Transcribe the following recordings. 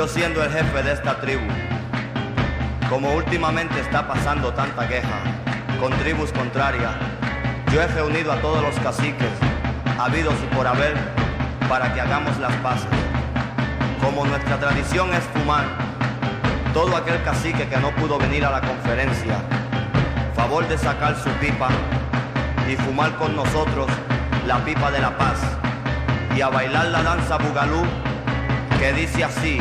Yo siendo el jefe de esta tribu, como últimamente está pasando tanta queja con tribus contrarias, yo he reunido a todos los caciques, habidos y por haber, para que hagamos las paces. Como nuestra tradición es fumar, todo aquel cacique que no pudo venir a la conferencia, favor de sacar su pipa y fumar con nosotros la pipa de la paz y a bailar la danza bugalú que dice así.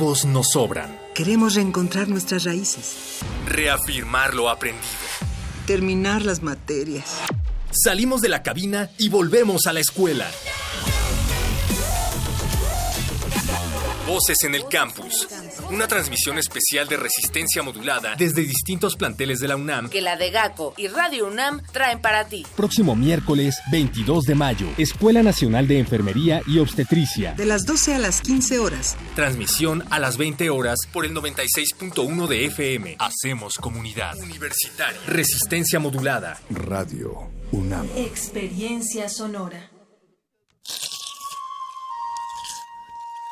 Motivos nos sobran. Queremos reencontrar nuestras raíces. Reafirmar lo aprendido. Terminar las materias. Salimos de la cabina y volvemos a la escuela. Voces en el Campus. Una transmisión especial de resistencia modulada desde distintos planteles de la UNAM. Que la de GACO y Radio UNAM traen para ti. Próximo miércoles 22 de mayo, Escuela Nacional de Enfermería y Obstetricia. De las 12 a las 15 horas. Transmisión a las 20 horas por el 96.1 de FM. Hacemos comunidad. Universitaria. Resistencia modulada. Radio UNAM. Experiencia sonora.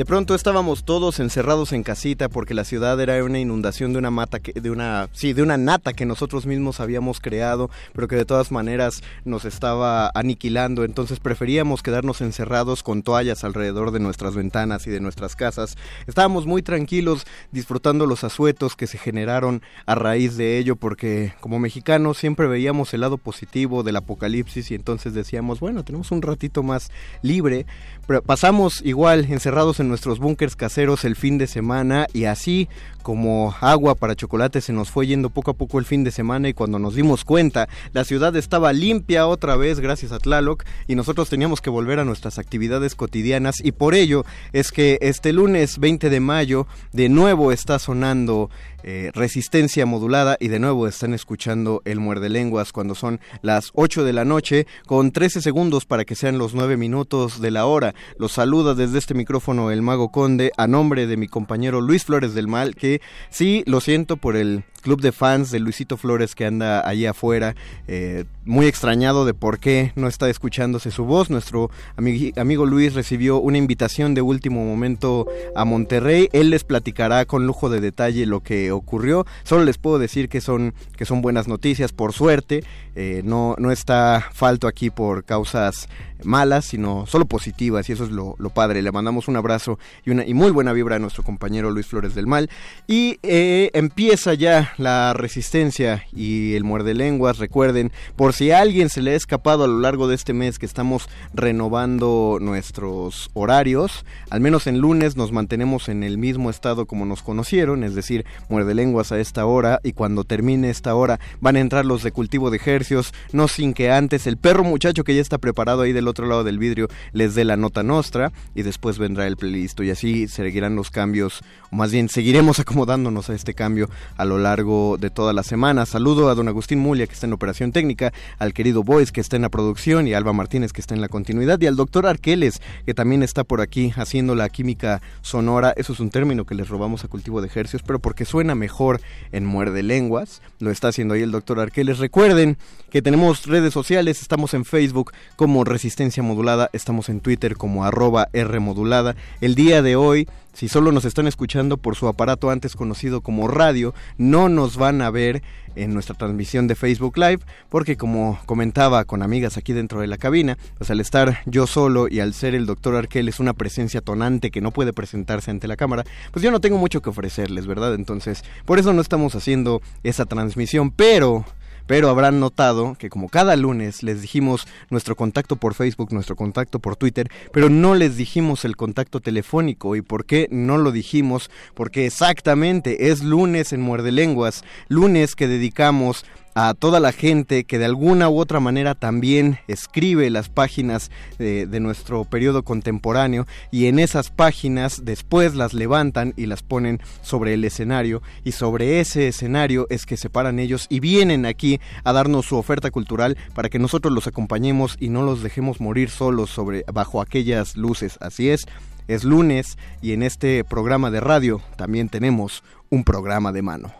De pronto estábamos todos encerrados en casita porque la ciudad era una inundación de una mata que, de una sí, de una nata que nosotros mismos habíamos creado, pero que de todas maneras nos estaba aniquilando, entonces preferíamos quedarnos encerrados con toallas alrededor de nuestras ventanas y de nuestras casas. Estábamos muy tranquilos disfrutando los asuetos que se generaron a raíz de ello porque como mexicanos siempre veíamos el lado positivo del apocalipsis y entonces decíamos, bueno, tenemos un ratito más libre, pero pasamos igual encerrados en nuestros búnkers caseros el fin de semana y así como agua para chocolate se nos fue yendo poco a poco el fin de semana y cuando nos dimos cuenta la ciudad estaba limpia otra vez gracias a Tlaloc y nosotros teníamos que volver a nuestras actividades cotidianas y por ello es que este lunes 20 de mayo de nuevo está sonando eh, resistencia modulada y de nuevo están escuchando el muerde lenguas cuando son las 8 de la noche con 13 segundos para que sean los 9 minutos de la hora. Los saluda desde este micrófono el mago conde a nombre de mi compañero Luis Flores del Mal que sí, lo siento por el club de fans de Luisito Flores que anda allí afuera, eh, muy extrañado de por qué no está escuchándose su voz. Nuestro amigo Luis recibió una invitación de último momento a Monterrey. Él les platicará con lujo de detalle lo que ocurrió. Solo les puedo decir que son, que son buenas noticias, por suerte. Eh, no, no está falto aquí por causas malas, sino solo positivas, y eso es lo, padre. Le mandamos un abrazo y una y muy buena vibra a nuestro compañero Luis Flores del Mal. Y eh, empieza ya la resistencia y el muerde lenguas. Recuerden, por si a alguien se le ha escapado a lo largo de este mes que estamos renovando nuestros horarios, al menos en lunes nos mantenemos en el mismo estado como nos conocieron, es decir, muerde lenguas a esta hora, y cuando termine esta hora van a entrar los de cultivo de ejercios, no sin que antes el perro muchacho que ya está preparado ahí del otro lado del vidrio les dé la nota nostra y después vendrá el playlist y así seguirán los cambios o más bien seguiremos acomodándonos a este cambio a lo largo de toda la semana. Saludo a don Agustín Mulia que está en operación técnica, al querido Boyce que está en la producción y Alba Martínez que está en la continuidad y al doctor Arqueles que también está por aquí haciendo la química sonora. Eso es un término que les robamos a cultivo de ejercicios, pero porque suena mejor en muerde lenguas. Lo está haciendo ahí el doctor Arqueles. Recuerden que tenemos redes sociales, estamos en Facebook como Resistencia Modulada, estamos en Twitter como arroba R Modulada. El día de hoy si solo nos están escuchando por su aparato antes conocido como radio, no nos van a ver en nuestra transmisión de Facebook Live, porque como comentaba con amigas aquí dentro de la cabina, pues al estar yo solo y al ser el doctor Arquel es una presencia tonante que no puede presentarse ante la cámara, pues yo no tengo mucho que ofrecerles, ¿verdad? Entonces, por eso no estamos haciendo esa transmisión, pero pero habrán notado que como cada lunes les dijimos nuestro contacto por Facebook, nuestro contacto por Twitter, pero no les dijimos el contacto telefónico. ¿Y por qué no lo dijimos? Porque exactamente es lunes en Muerde Lenguas, lunes que dedicamos a toda la gente que de alguna u otra manera también escribe las páginas de, nuestro periodo contemporáneo y en esas páginas después las levantan y las ponen sobre el escenario y sobre ese escenario es que se paran ellos y vienen aquí a darnos su oferta cultural para que nosotros los acompañemos y no los dejemos morir solos sobre bajo aquellas luces. Así es, es lunes y en este programa de radio también tenemos un programa de mano.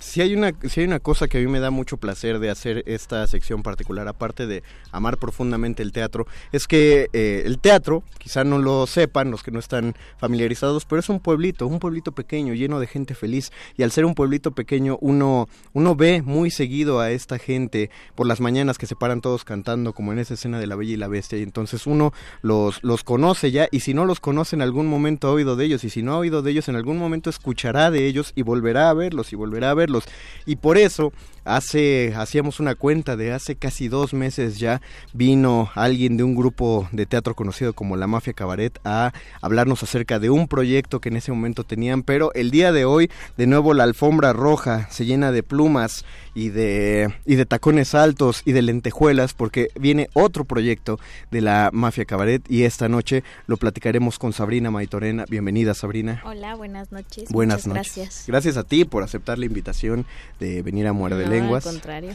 si hay una si hay una cosa que a mí me da mucho placer de hacer esta sección particular aparte de amar profundamente el teatro es que eh, el teatro quizá no lo sepan los que no están familiarizados pero es un pueblito un pueblito pequeño lleno de gente feliz. Y al ser un pueblito pequeño uno uno ve muy seguido a esta gente por las mañanas que se paran todos cantando como en esa escena de la Bella y la Bestia. Y entonces uno los los conoce ya y si no los conoce en algún momento ha oído de ellos y si no ha oído de ellos en algún momento escuchará de ellos y volverá a verlos y volverá a verlos. Y por eso hace hacíamos una cuenta de hace casi dos meses ya vino alguien de un grupo de teatro conocido como la Mafia Cabaret a hablarnos acerca de un proyecto que en ese momento tenían, pero el día de hoy de nuevo la alfombra roja se llena de plumas y de y de tacones altos y de lentejuelas porque viene otro proyecto de la Mafia Cabaret y esta noche lo platicaremos con Sabrina Maitorena. Bienvenida Sabrina. Hola, buenas noches. Buenas noches. Gracias. Gracias a ti por aceptar la invitación de venir a Muerde Lenguas. Al contrario.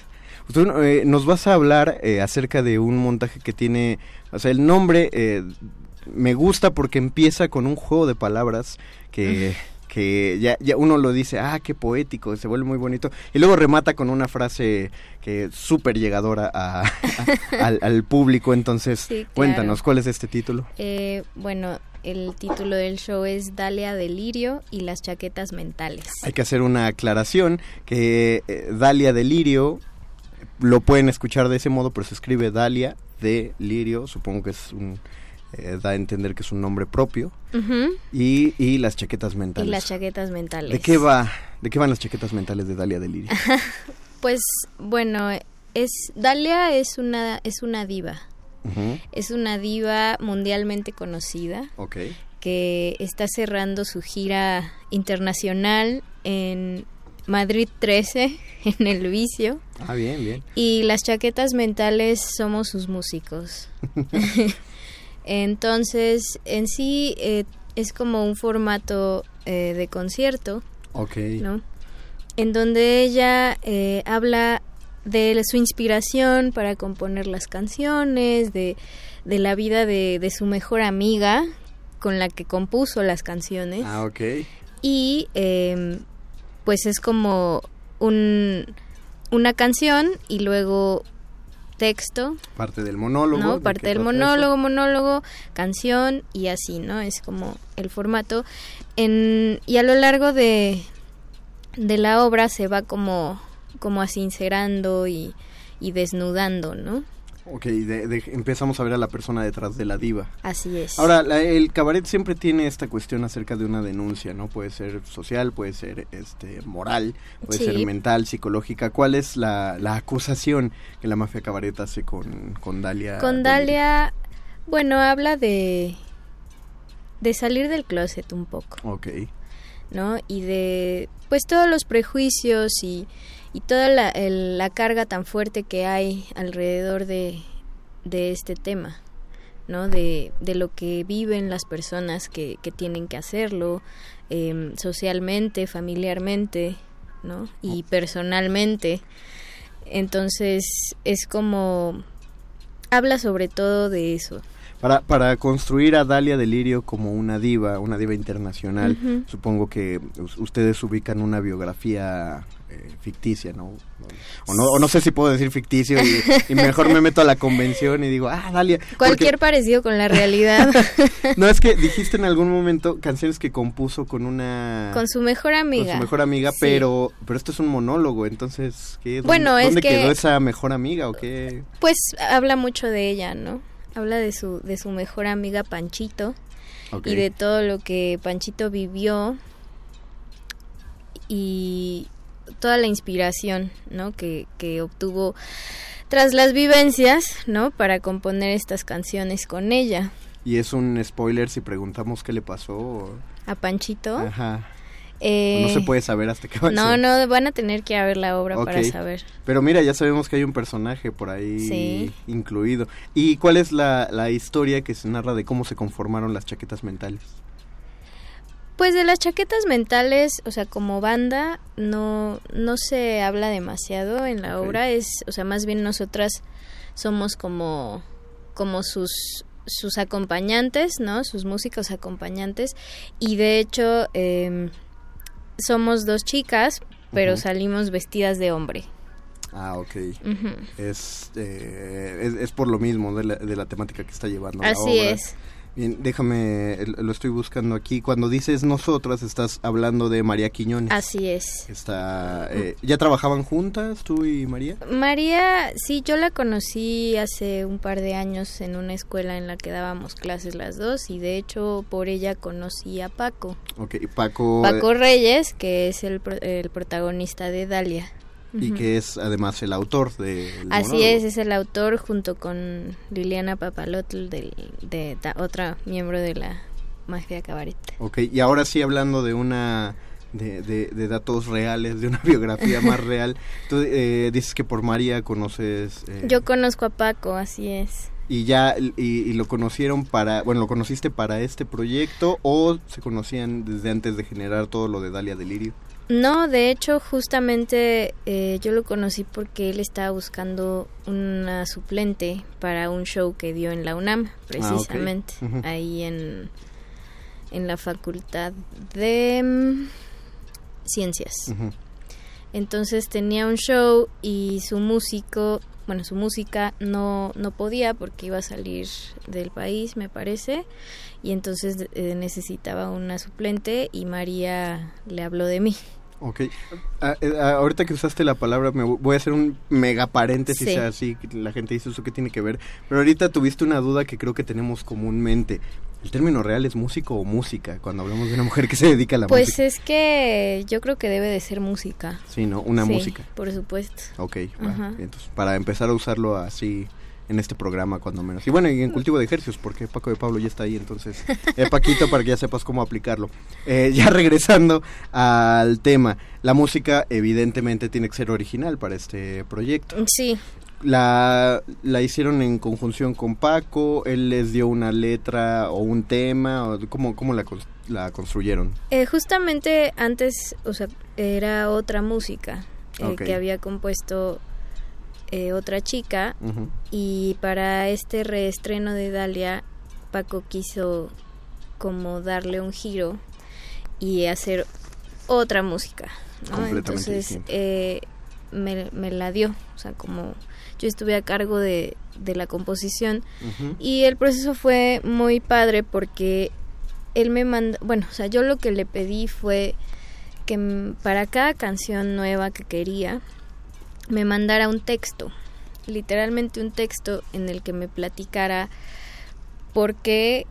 Tú, eh, nos vas a hablar eh, acerca de un montaje que tiene, o sea, el nombre eh, me gusta porque empieza con un juego de palabras que, que ya, ya uno lo dice, ah, qué poético, se vuelve muy bonito, y luego remata con una frase que súper llegadora a- a- al, al público, entonces Sí, claro. cuéntanos, ¿cuál es este título? Eh, bueno, el título del show es Dalia Delirio y las chaquetas mentales. Hay que hacer una aclaración que eh, Dalia Delirio lo pueden escuchar de ese modo, pero se escribe Dalia de Lirio, supongo que es un eh, da a entender que es un nombre propio y, y las chaquetas Y mentales. las chaquetas mentales. ¿De qué va? ¿De qué van las chaquetas mentales de Dalia Delirio? Pues bueno, es Dalia es una es una diva. Es una diva mundialmente conocida que está cerrando su gira internacional en Madrid 13 en el vicio Ah, bien, bien. y las chaquetas mentales somos sus músicos. Entonces, en sí eh, es como un formato eh, de concierto, Ok. ¿no? En donde ella eh, habla de su inspiración para componer las canciones, de, de la vida de, de su mejor amiga con la que compuso las canciones. Ah, ok. Y eh, pues es como un, una canción y luego texto, Parte del monólogo. ¿no? ¿de Parte del monólogo, monólogo, canción y así, ¿no? Es como el formato. En, y a lo largo de, de la obra se va como, como asincerando y, y desnudando, ¿no? Ok, de- de- empezamos a ver a la persona detrás de la diva. Así es. Ahora, la- el cabaret siempre tiene esta cuestión acerca de una denuncia, ¿no? Puede ser social, puede ser este moral, puede Sí. ser mental, psicológica. ¿Cuál es la, la acusación que la mafia cabaret hace con, con Dalia? Con? Dalia, bueno, habla de, de salir del closet un poco. Ok. ¿no? Y de, pues, todos los prejuicios y, y toda la, el- la carga tan fuerte que hay alrededor de, de este tema, ¿no? De, de lo que viven las personas que, que tienen que hacerlo, em, socialmente, familiarmente, ¿no? Y personalmente. Entonces, es como... Habla sobre todo de eso. Para, para construir a Dalia Delirio como una diva, una diva internacional, supongo que us- ustedes ubican una biografía eh, ficticia, ¿no? O, ¿no? o no sé si puedo decir ficticio y, y mejor me meto a la convención y digo, ah, Dalia. porque- Cualquier parecido con la realidad. No, es que dijiste en algún momento canciones que compuso con una... con su mejor amiga. Con su mejor amiga, Sí. pero pero esto es un monólogo, entonces, ¿qué? ¿Dónde- Bueno, es ¿dónde que- quedó esa mejor amiga o qué? Pues habla mucho de ella, ¿no? Habla de su, de su mejor amiga Panchito y de todo lo que Panchito vivió y toda la inspiración, ¿no? Que, que obtuvo tras las vivencias, ¿no? Para componer estas canciones con ella. Y es un spoiler si preguntamos qué le pasó. o- A Panchito. Ajá. eh, no se puede saber hasta qué va No, no, van a tener que ir a ver la obra para saber. Pero mira, ya sabemos que hay un personaje por ahí Sí. incluido. ¿Y cuál es la, la historia que se narra de cómo se conformaron las chaquetas mentales? Pues de las chaquetas mentales, o sea, como banda, no, no se habla demasiado en la obra, es, o sea, más bien nosotras somos como, como sus, sus acompañantes, ¿no? Sus músicos acompañantes, y de hecho em, somos dos chicas, pero salimos vestidas de hombre. Ah, ok. Es, eh, es, es por lo mismo de la, de la temática que está llevando la Así obra. es. Bien, déjame, lo estoy buscando aquí. Cuando dices nosotras, estás hablando de María Quiñones. Así es. Está, eh, ¿Ya trabajaban juntas tú y María? María, sí, yo la conocí hace un par de años en una escuela en la que dábamos clases las dos y de hecho por ella conocí a Paco. Ok, Paco... Paco Reyes, que es el, el protagonista de Dalia y que es además el autor de así es es el autor junto con Liliana Papalotl de, de, otra miembro de la mafia cabaret Ok, y ahora sí hablando de una de, de, datos reales, de una biografía más real. Tú eh, dices que por María conoces... Eh, Yo conozco a Paco, así es. Y ya, y, y, lo conocieron para, bueno, lo conociste para este proyecto o se conocían desde antes de generar todo lo de Dalia Delirio? No, de hecho, justamente eh, yo lo conocí porque él estaba buscando una suplente para un show que dio en la UNAM, ah, precisamente, ahí en, en la Facultad de mm, Ciencias. Entonces tenía un show y su músico, bueno, su música no, no podía porque iba a salir del país, me parece, y entonces eh, necesitaba una suplente y María le habló de mí. Ok. Ah, eh, ah, ahorita que usaste la palabra, me voy a hacer un mega paréntesis así, la gente dice eso qué tiene que ver, pero ahorita tuviste una duda que creo que tenemos comúnmente. ¿El término real es músico o música cuando hablamos de una mujer que se dedica a la pues música? Pues es que yo creo que debe de ser música. Sí, ¿no? Una música. por supuesto. Ok, entonces para empezar a usarlo así en este programa cuando menos. Y bueno, y en cultivo de ejercicios, porque Paco de Pablo ya está ahí, entonces, eh, Paquito, para que ya sepas cómo aplicarlo. Eh, ya regresando al tema, la música evidentemente tiene que ser original para este proyecto. Sí. La, la hicieron en conjunción con Paco, él les dio una letra o un tema, o ¿cómo, cómo la, la construyeron? Eh, justamente antes, o sea, era otra música eh, que había compuesto eh, otra chica y para este reestreno de Dalia Paco quiso como darle un giro y hacer otra música entonces eh, me, la dio o sea como yo estuve a cargo de, de la composición y el proceso fue muy padre porque él me mandó bueno o sea yo lo que le pedí fue que para cada canción nueva que quería me mandara un texto, literalmente un texto en el que me platicara por qué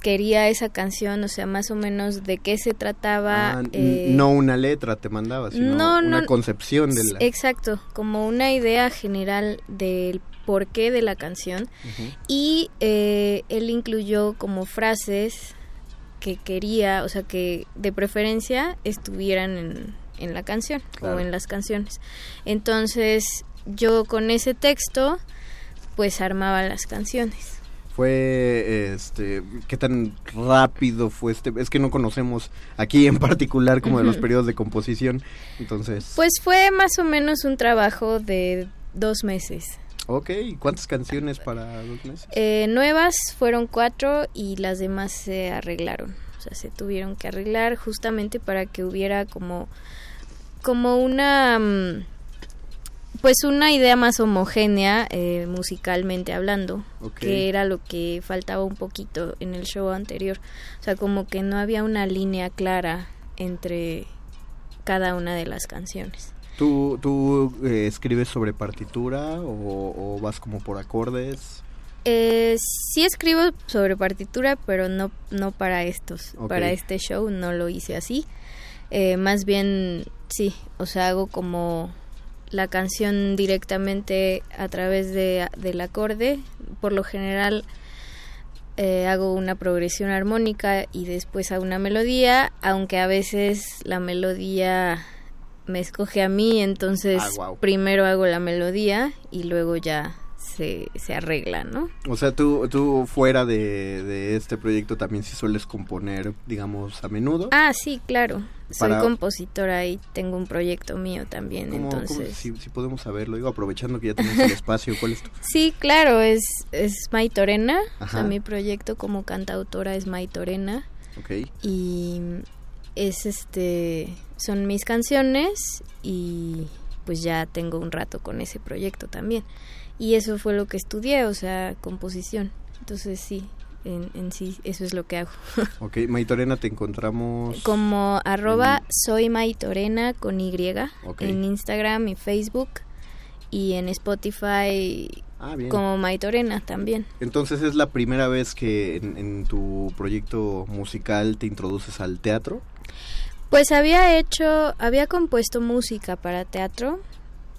quería esa canción, o sea, más o menos de qué se trataba. Ah, eh, no una letra te mandaba, sino una concepción de la... Exacto, como una idea general del porqué de la canción. Y eh, él incluyó como frases que quería, o sea, que de preferencia estuvieran en, en la canción o en las canciones. Entonces yo con ese texto pues armaba las canciones. Fue, este, ¿qué tan rápido fue este? Es que no conocemos aquí en particular como de los periodos de composición, entonces... Pues fue más o menos un trabajo de dos meses. Ok, ¿cuántas canciones para dos meses? Eh, nuevas fueron cuatro y las demás se arreglaron. O sea, se tuvieron que arreglar justamente para que hubiera como como una mm, pues una idea más homogénea eh, musicalmente hablando que era lo que faltaba un poquito en el show anterior. O sea como que no había una línea clara entre cada una de las canciones. Tú tú eh, escribes sobre partitura o, vas como por acordes eh, sí escribo sobre partitura pero no no para estos para este show no lo hice así. Eh, más bien sí, o sea, hago como la canción directamente a través de, del acorde. Por lo general eh, hago una progresión armónica y después hago una melodía, aunque a veces la melodía me escoge a mí, entonces ah, primero hago la melodía y luego ya se, se arregla, ¿no? O sea, tú, tú fuera de, de este proyecto también sí sueles componer, digamos, a menudo. Ah, sí, claro. Soy compositora y tengo un proyecto mío también, entonces... si, podemos saberlo, digo, aprovechando que ya tenemos el espacio, ¿cuál es tu...? Sí, claro, es, es Maitorena, o sea, mi proyecto como cantautora es Maitorena. Ok. Y es este, son mis canciones y pues ya tengo un rato con ese proyecto también. Y eso fue lo que estudié, o sea, composición. Entonces sí, en, sí, eso es lo que hago. ok, Maitorena te encontramos... Como arroba soy Maitorena con Y en Instagram y Facebook y en Spotify ah, como Maitorena también. Entonces es la primera vez que en, tu proyecto musical te introduces al teatro. Pues había hecho, había compuesto música para teatro,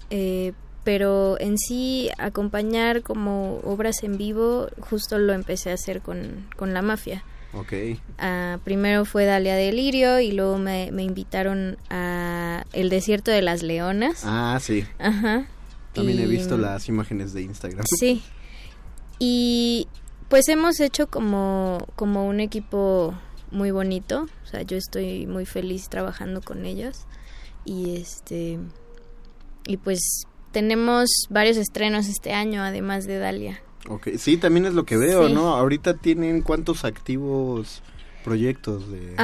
eh, pero en sí acompañar como obras en vivo justo lo empecé a hacer con, con la mafia. Ok. Ah, primero fue Dalia Delirio y luego me, invitaron a El Desierto de las Leonas. Ah, sí. Ajá. También he visto las imágenes de Instagram. Sí. Y pues hemos hecho como, como un equipo muy bonito. O sea, yo estoy muy feliz trabajando con ellos. Y este. Y pues tenemos varios estrenos este año, además de Dalia. Ok, sí, también es lo que veo, ¿no? Ahorita tienen cuántos activos proyectos de...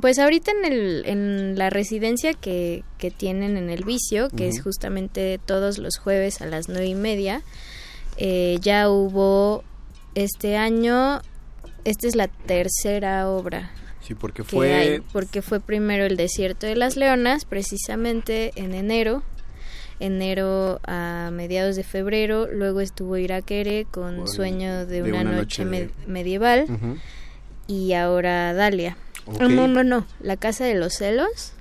pues ahorita en, el, en la residencia que, que tienen en el vicio, que es justamente todos los jueves a las nueve y media, eh, ya hubo este año, esta es la tercera obra. Sí, porque fue... porque fue primero el Desierto de las Leonas, precisamente en enero, enero a mediados de febrero, luego estuvo Irakere con Sueño de, una, noche, medieval y ahora Dalia. no, no, no, La Casa de los Celos.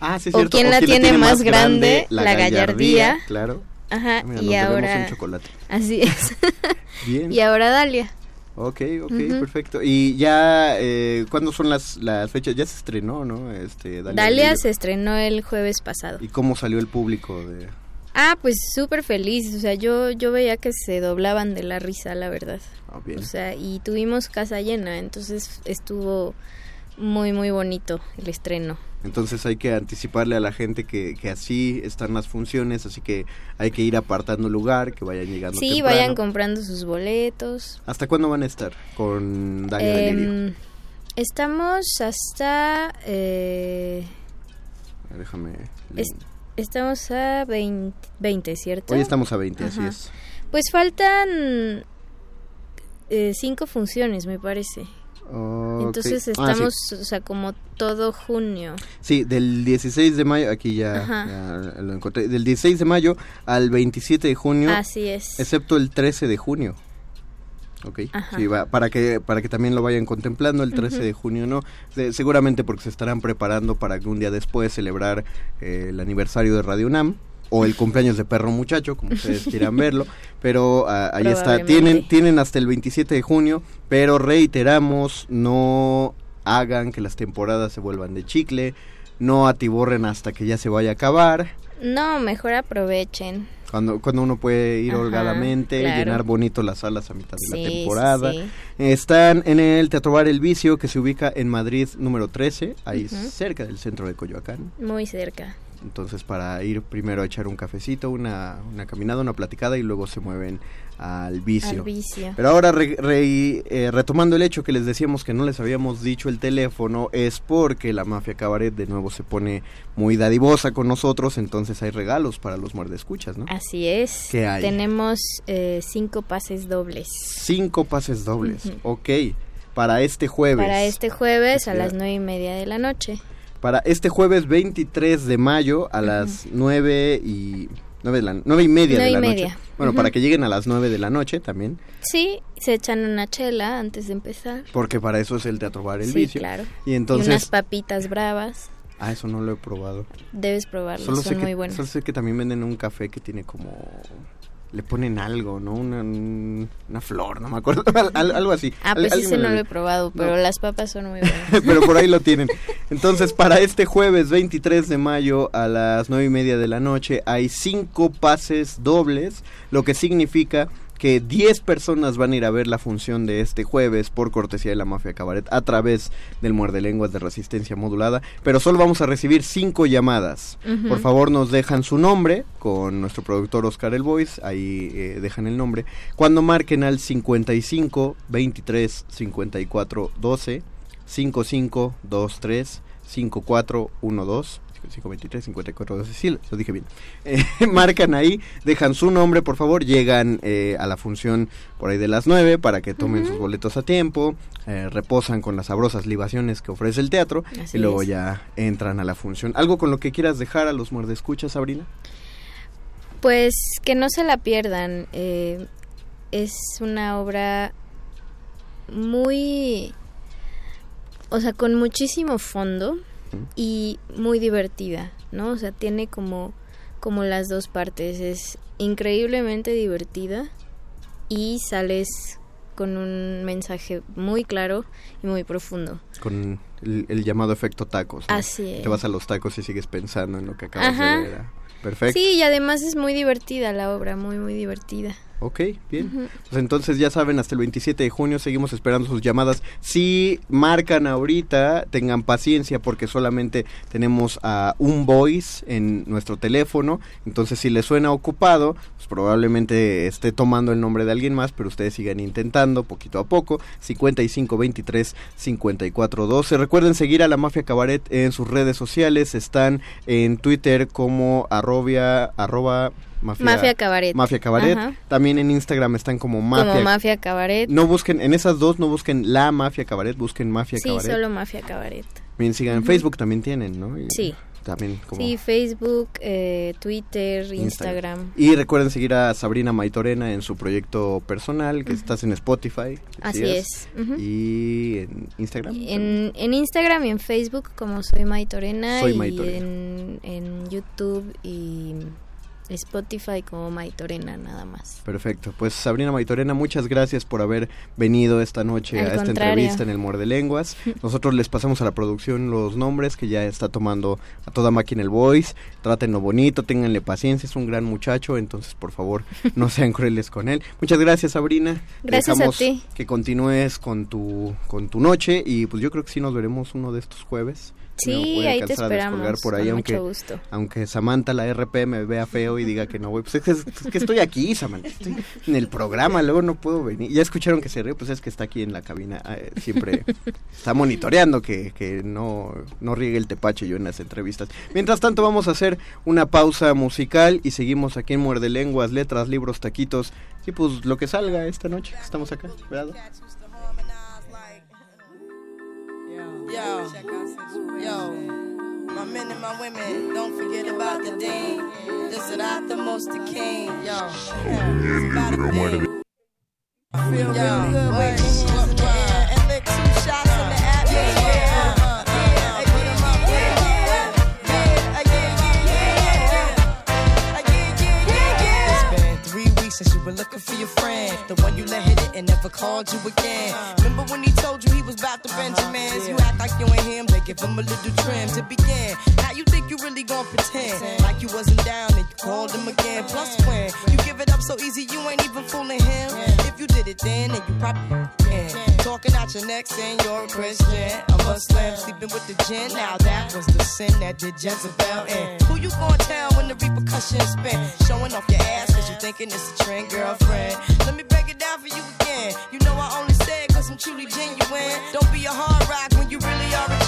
Ah, sí, o quién la, tiene, más grande, la, gallardía. Claro. Ajá, y ahora... Así es. Bien. y ahora Dalia. Ok, ok, perfecto. Y ya, eh, ¿cuándo son las, las fechas? Ya se estrenó, ¿no? Este, Dalia, se estrenó el jueves pasado. ¿Y cómo salió el público de...? Ah, pues súper feliz. O sea, yo, yo veía que se doblaban de la risa, la verdad. Ah, bien. O sea, y tuvimos casa llena, entonces estuvo muy, muy bonito el estreno. Entonces hay que anticiparle a la gente que, que así están las funciones, así que hay que ir apartando lugar, que vayan llegando. Sí, vayan comprando sus boletos. ¿Hasta cuándo van a estar con Dalia em, Estamos hasta... Eh, Déjame... estamos a 20, ¿cierto? Hoy estamos a 20, así es. Pues faltan eh, cinco funciones, me parece. Entonces ah, estamos, o sea, como todo junio. Sí, del 16 de mayo, aquí ya, lo encontré, del 16 de mayo al 27 de junio. Así es. Excepto el 13 de junio. Ok, sí, va, para, que, para que también lo vayan contemplando, el 13 de junio no, seguramente porque se estarán preparando para que un día después celebrar eh, el aniversario de Radio UNAM o el cumpleaños de perro muchacho, como ustedes quieran verlo, pero ah, ahí está, tienen, tienen hasta el 27 de junio, pero reiteramos, no hagan que las temporadas se vuelvan de chicle, no atiborren hasta que ya se vaya a acabar. No, mejor aprovechen. Cuando, cuando uno puede ir holgadamente, llenar bonito las salas a mitad de la temporada. Están en el Teatro Bar El Vicio, que se ubica en Madrid número 13, ahí cerca del centro de Coyoacán. Muy cerca. Entonces para ir primero a echar un cafecito, una, una caminada, una platicada y luego se mueven al vicio. Pero ahora eh, retomando el hecho que les decíamos que no les habíamos dicho el teléfono es porque la mafia cabaret de nuevo se pone muy dadivosa con nosotros, entonces hay regalos para los muerdescuchas, ¿no? Así es. ¿Qué hay? Tenemos eh, cinco pases dobles. Cinco pases dobles, ok. Para este jueves. Para este jueves a las nueve y media de la noche para este jueves 23 de mayo a las 9 y... 9, de la, nueve y media de la noche. Bueno, para que lleguen a las 9 de la noche también. Sí, se echan una chela antes de empezar. Porque para eso es el Teatro Bar El sí, Vicio. claro. Y entonces... unas papitas bravas. Ah, eso no lo he probado. Debes probarlo, son muy buenos. Solo sé que también venden un café que tiene como le ponen algo, ¿no? Una, una flor, no me acuerdo, algo así. Ah, pues ese no lo he probado, pero las papas son muy buenas. pero por ahí lo tienen. Entonces, para este jueves 23 de mayo a las nueve y media de la noche hay cinco pases dobles, lo que significa que 10 personas van a ir a ver la función de este jueves por cortesía de la Mafia Cabaret a través del Muerde Lenguas de Resistencia Modulada, pero solo vamos a recibir 5 llamadas. Por favor, nos dejan su nombre con nuestro productor Oscar El Voice, ahí eh, dejan el nombre. Cuando marquen al 55 23 54 12 55 23 5412 5523 5412, sí, lo dije bien. Eh, marcan ahí, dejan su nombre, por favor, llegan eh, a la función por ahí de las 9 para que tomen sus boletos a tiempo, eh, reposan con las sabrosas libaciones que ofrece el teatro y luego ya entran a la función. ¿Algo con lo que quieras dejar a los muerdescuchas, Sabrina? Pues que no se la pierdan. es una obra muy o sea, con muchísimo fondo y muy divertida, ¿no? O sea, tiene como, como las dos partes. Es increíblemente divertida y sales con un mensaje muy claro y muy profundo. Con el, llamado efecto tacos. Así es. Te vas a los tacos y sigues pensando en lo que acabas de ver. Perfecto. Sí, y además es muy divertida la obra, muy, muy divertida. Ok, bien. Pues entonces ya saben, hasta el 27 de junio seguimos esperando sus llamadas. Si marcan ahorita, tengan paciencia porque solamente tenemos a un voice en nuestro teléfono. Entonces si les suena ocupado, pues probablemente esté tomando el nombre de alguien más, pero ustedes sigan intentando poquito a poco. 5523 5412. Recuerden seguir a la Mafia Cabaret en sus redes sociales. Están en Twitter como arrobia, arroba Mafia, Cabaret. Mafia Cabaret. También en Instagram están como Mafia. Como Mafia Cabaret. No busquen, en esas dos no busquen la Mafia Cabaret, busquen Mafia Cabaret. Sí, solo Mafia Cabaret. Bien, sigan en Facebook también tienen, ¿no? sí. También como sí, Facebook, eh, Twitter, Instagram. Y recuerden seguir a Sabrina Maitorena en su proyecto personal, que estás en Spotify. Así es. Y en Instagram. En, en, Instagram y en Facebook como Soy Maitorena. Soy Y en, en YouTube y Spotify como Maitorena nada más. Perfecto. Pues Sabrina Maitorena, muchas gracias por haber venido esta noche a esta entrevista en el Muerde Lenguas. Nosotros les pasamos a la producción los nombres que ya está tomando a toda máquina el voice. Trátenlo bonito, ténganle paciencia, es un gran muchacho, entonces por favor no sean crueles con él. Muchas gracias Sabrina. Gracias a ti. Que continúes con tu, con tu noche y pues yo creo que sí nos veremos uno de estos jueves. Sí, ahí te esperamos. Por ahí, aunque, mucho gusto. aunque Samantha, la RP, me vea feo y diga que no voy. Pues es que, estoy aquí, Samantha. Estoy en el programa, luego no puedo venir. Ya escucharon que se ríe, pues es que está aquí en la cabina. Eh, siempre está monitoreando que, que no, no riegue el tepache yo en las entrevistas. Mientras tanto, vamos a hacer una pausa musical y seguimos aquí en Muerde Lenguas, Letras, Libros, Taquitos. Sí, pues lo que salga esta noche. Estamos acá, ¿verdad? Yo, yo, my men and my women, don't forget about the dean. This is not the most the king. Yo, yeah, feel really good, wait, and lick two shots in the atmosphere. since you were looking for your friend. The one you let hit it and never called you again. Uh-huh. Remember when he told you he was about to uh-huh. Benjamins? A little trim to begin. Now you think you really gon' pretend like you wasn't down and you called him again. Plus when you give it up so easy, you ain't even fooling him. If you did it then, then you probably can. Talking out your neck saying you're a Christian, a Muslim, sleeping with the gin. Now that was the sin that did Jezebel in. Who you gonna tell when the repercussions spin? Showing off your ass cause you thinking it's a trend, girlfriend. Let me break it down for you again. You know I only say it cause I'm truly genuine. Don't be a hard rock when you really are a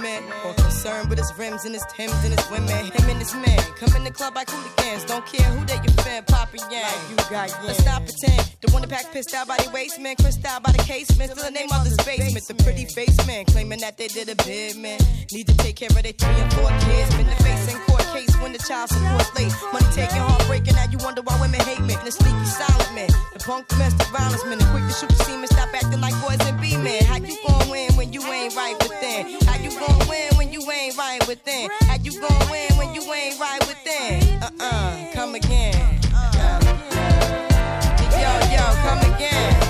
夢 concerned with his rims and his Timbs and his women. Him and his men. come in the club like hooligans. Don't care who they your fan, poppin' yang. Like you got yang. Let's not pretend. The one that pack pissed out by the waist, man. Crissed out by the casement. Still the name of the basement. The pretty face man claiming that they did a bid, man. Need to take care of their three and four kids. Been the face in court case when the child support's late. Money taking, heartbreaking. Now you wonder why women hate me. The sneaky silent man. The punk domestic violence man. The quick to shoot the semen. Stop acting like boys and be men. How you you ain't right within? How you gon' win when you ain't right within? Uh-uh, come again. Uh, yo, yo, come again.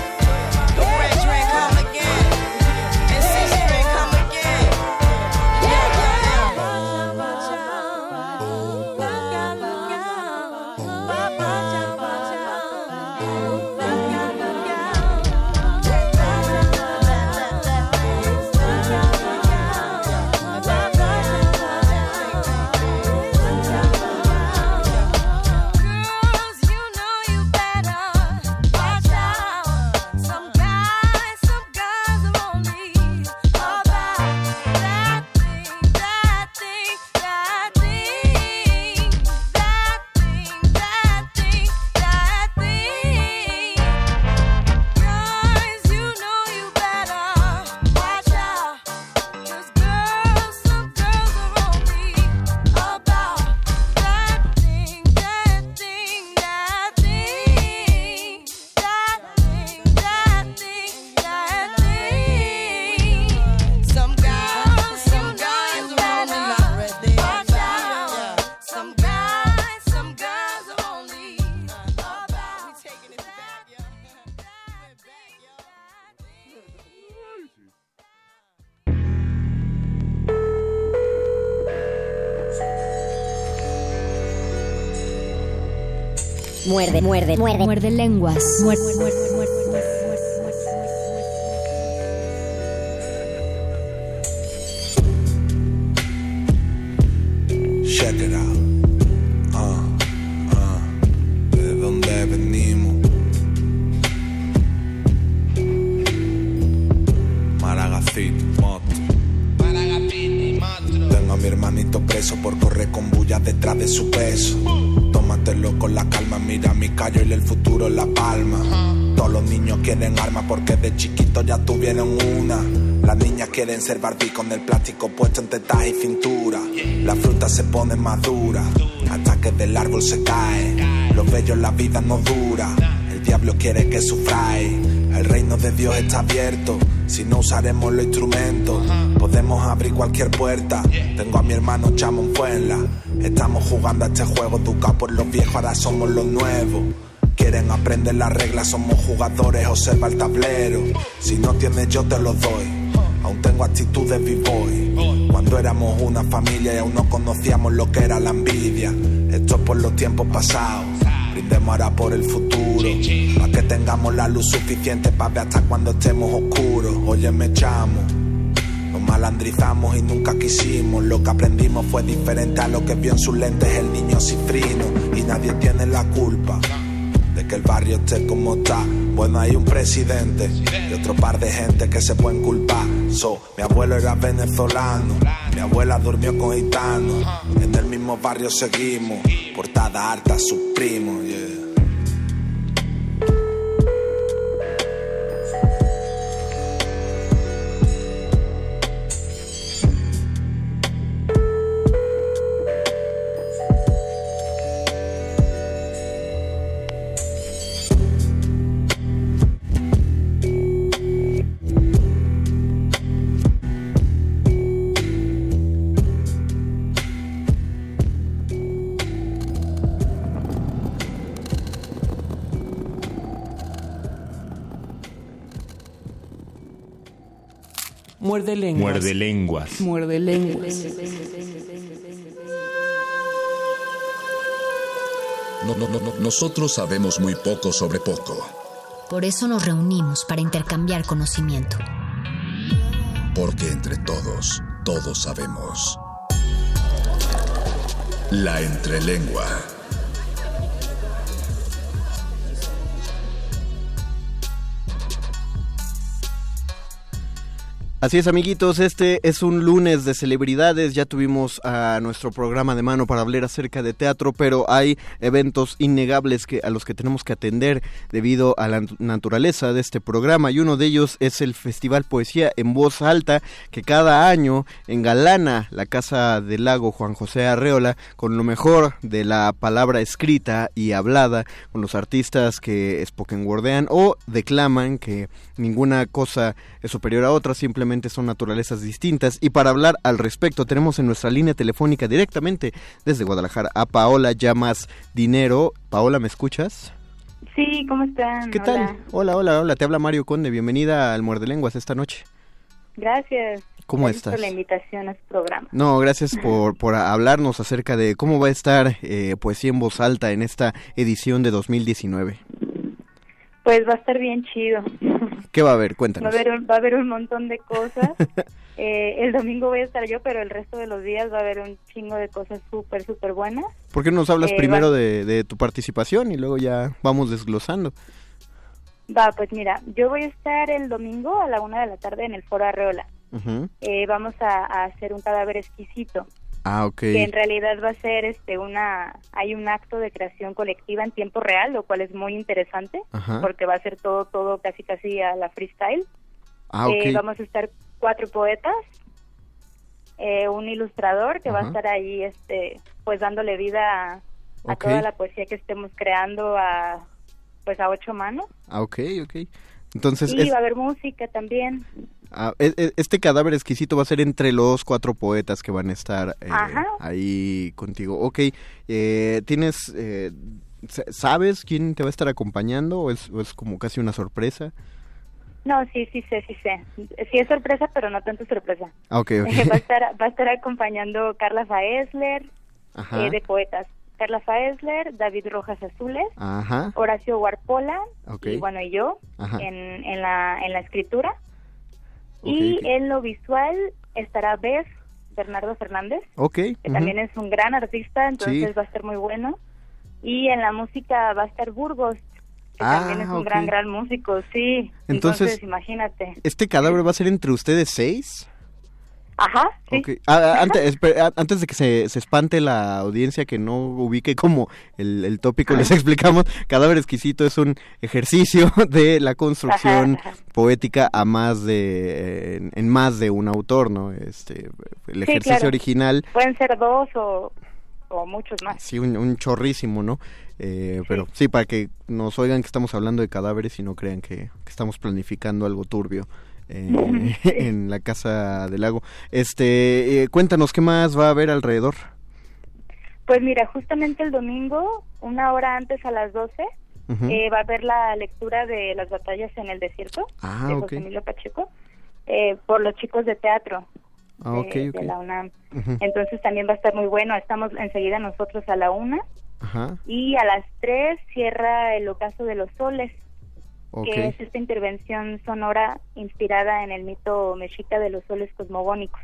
Muerde, muerde, muerde. Muerde lenguas. Muerde, muerde, muerde. Quieren ser Barbie con el plástico puesto en tetas y cintura. La fruta se pone madura hasta que del árbol se cae. Los bellos la vida no dura. El diablo quiere que sufráis. El reino de Dios está abierto. Si no usaremos los instrumentos, podemos abrir cualquier puerta. Tengo a mi hermano Chamon Fuenla. Estamos jugando a este juego, educados por los viejos, ahora somos los nuevos. Quieren aprender las reglas, somos jugadores, observa el tablero. Si no tienes, yo te lo doy. Tengo actitud de b-boy. Cuando éramos una familia y aún no conocíamos lo que era la envidia. Esto es por los tiempos pasados. Brindemos ahora por el futuro. Para que tengamos la luz suficiente para ver hasta cuando estemos oscuros. Oye, me echamos. Nos malandrizamos y nunca quisimos. Lo que aprendimos fue diferente a lo que vio en sus lentes el niño cifrino. Y nadie tiene la culpa de que el barrio esté como está. Bueno, hay un presidente otro par de gente que se pueden culpar. So, mi abuelo era venezolano, mi abuela durmió con gitanos. En el mismo barrio seguimos, portada harta sus primos. yeah. Muerde lenguas. Muerde lenguas. Muerde lenguas. No- no- no- no- nosotros sabemos muy poco sobre poco. Por eso nos reunimos para intercambiar conocimiento. Porque entre todos, todos sabemos. La entrelengua. Así es, amiguitos, este es un lunes de celebridades. Ya tuvimos a nuestro programa de mano para hablar acerca de teatro, pero hay eventos innegables que, a los que tenemos que atender debido a la naturaleza de este programa. Y uno de ellos es el Festival Poesía en Voz Alta, que cada año engalana la Casa del Lago Juan José Arreola con lo mejor de la palabra escrita y hablada, con los artistas que spoken wordean o declaman que ninguna cosa es superior a otra, simplemente son naturalezas distintas. Y para hablar al respecto, tenemos en nuestra línea telefónica directamente desde Guadalajara a Paola Llamas Dinero. Paola, ¿me escuchas? Sí, ¿cómo están? ¿Qué Hola. tal? Hola, hola, hola, te habla Mario Conde. Bienvenida al Muerde Lenguas esta noche. Gracias. ¿Cómo Gracias estás? por la invitación a su programa. No, gracias por, por hablarnos acerca de cómo va a estar eh, Poesía en Voz Alta en esta edición de 2019. Pues va a estar bien chido. ¿Qué va a haber? Va a Cuéntanos. haber un, va a haber un montón de cosas. Eh, el domingo voy a estar yo, pero el resto de los días va a haber un chingo de cosas súper, súper buenas. ¿Por qué no nos hablas Eh, primero va- de, de tu participación y luego ya vamos desglosando? Va, pues mira, yo voy a estar el domingo a la una de la tarde en el Foro Arreola. Ujú. Eh, vamos a, a hacer un cadáver exquisito. Ah, ok. que en realidad va a ser este una hay un acto de creación colectiva en tiempo real lo cual es muy interesante Ajá. porque va a ser todo todo casi casi a la freestyle Ah, ok. Eh, vamos a estar cuatro poetas eh, un ilustrador que va a Ajá. estar ahí este pues dándole vida a, a Ok. toda la poesía que estemos creando a pues a ocho manos Ah, ok, ok. Entonces, y es- va a haber música también ah, e- e- este cadáver exquisito va a ser entre los cuatro poetas que van a estar eh, ahí contigo. Ok, eh, ¿tienes, eh, sa- sabes quién te va a estar acompañando o es, o es como casi una sorpresa? no sí sí sé sí sé sí es sorpresa pero no tanto sorpresa Ah, ok, ok. va a estar va a estar acompañando Carla Faesler eh, de poetas Carla Faesler, David Rojas Azules, Ajá. Horacio Warpola Ok. y bueno y yo en la en la escritura y en lo visual estará Beth Bernardo Fernández que también es un gran artista entonces Sí. va a estar muy bueno. Y en la música va a estar Burgos que Ah, también es un gran gran músico sí. Entonces- entonces imagínate. ¿Este cadáver va a ser entre ustedes seis? Ajá sí. Ah, antes, de que se, se espante la audiencia que no ubique como el, el tópico, les explicamos, Cadáver Exquisito es un ejercicio de la construcción Ajá, ajá. poética a más de, en, en más de un autor, ¿no? Este, el Sí, ejercicio claro. original, pueden ser dos o, o muchos más sí, un, un chorrísimo, ¿no? Eh, Pero sí, para que nos oigan que estamos hablando de cadáveres y no crean que, que estamos planificando algo turbio. Eh, en la casa del lago. Este, eh, cuéntanos qué más va a haber alrededor. Pues mira, justamente el domingo, una hora antes a las 12, Ujú. eh, va a haber la lectura de las batallas en el desierto Ah, de. José Emilio Pacheco eh, por los chicos de teatro Ah, de, la UNAM. Entonces también va a estar muy bueno. Estamos enseguida nosotros a la una Ajá, y a las 3 cierra el ocaso de los soles, ok. que es esta intervención sonora inspirada en el mito mexica de los soles cosmogónicos.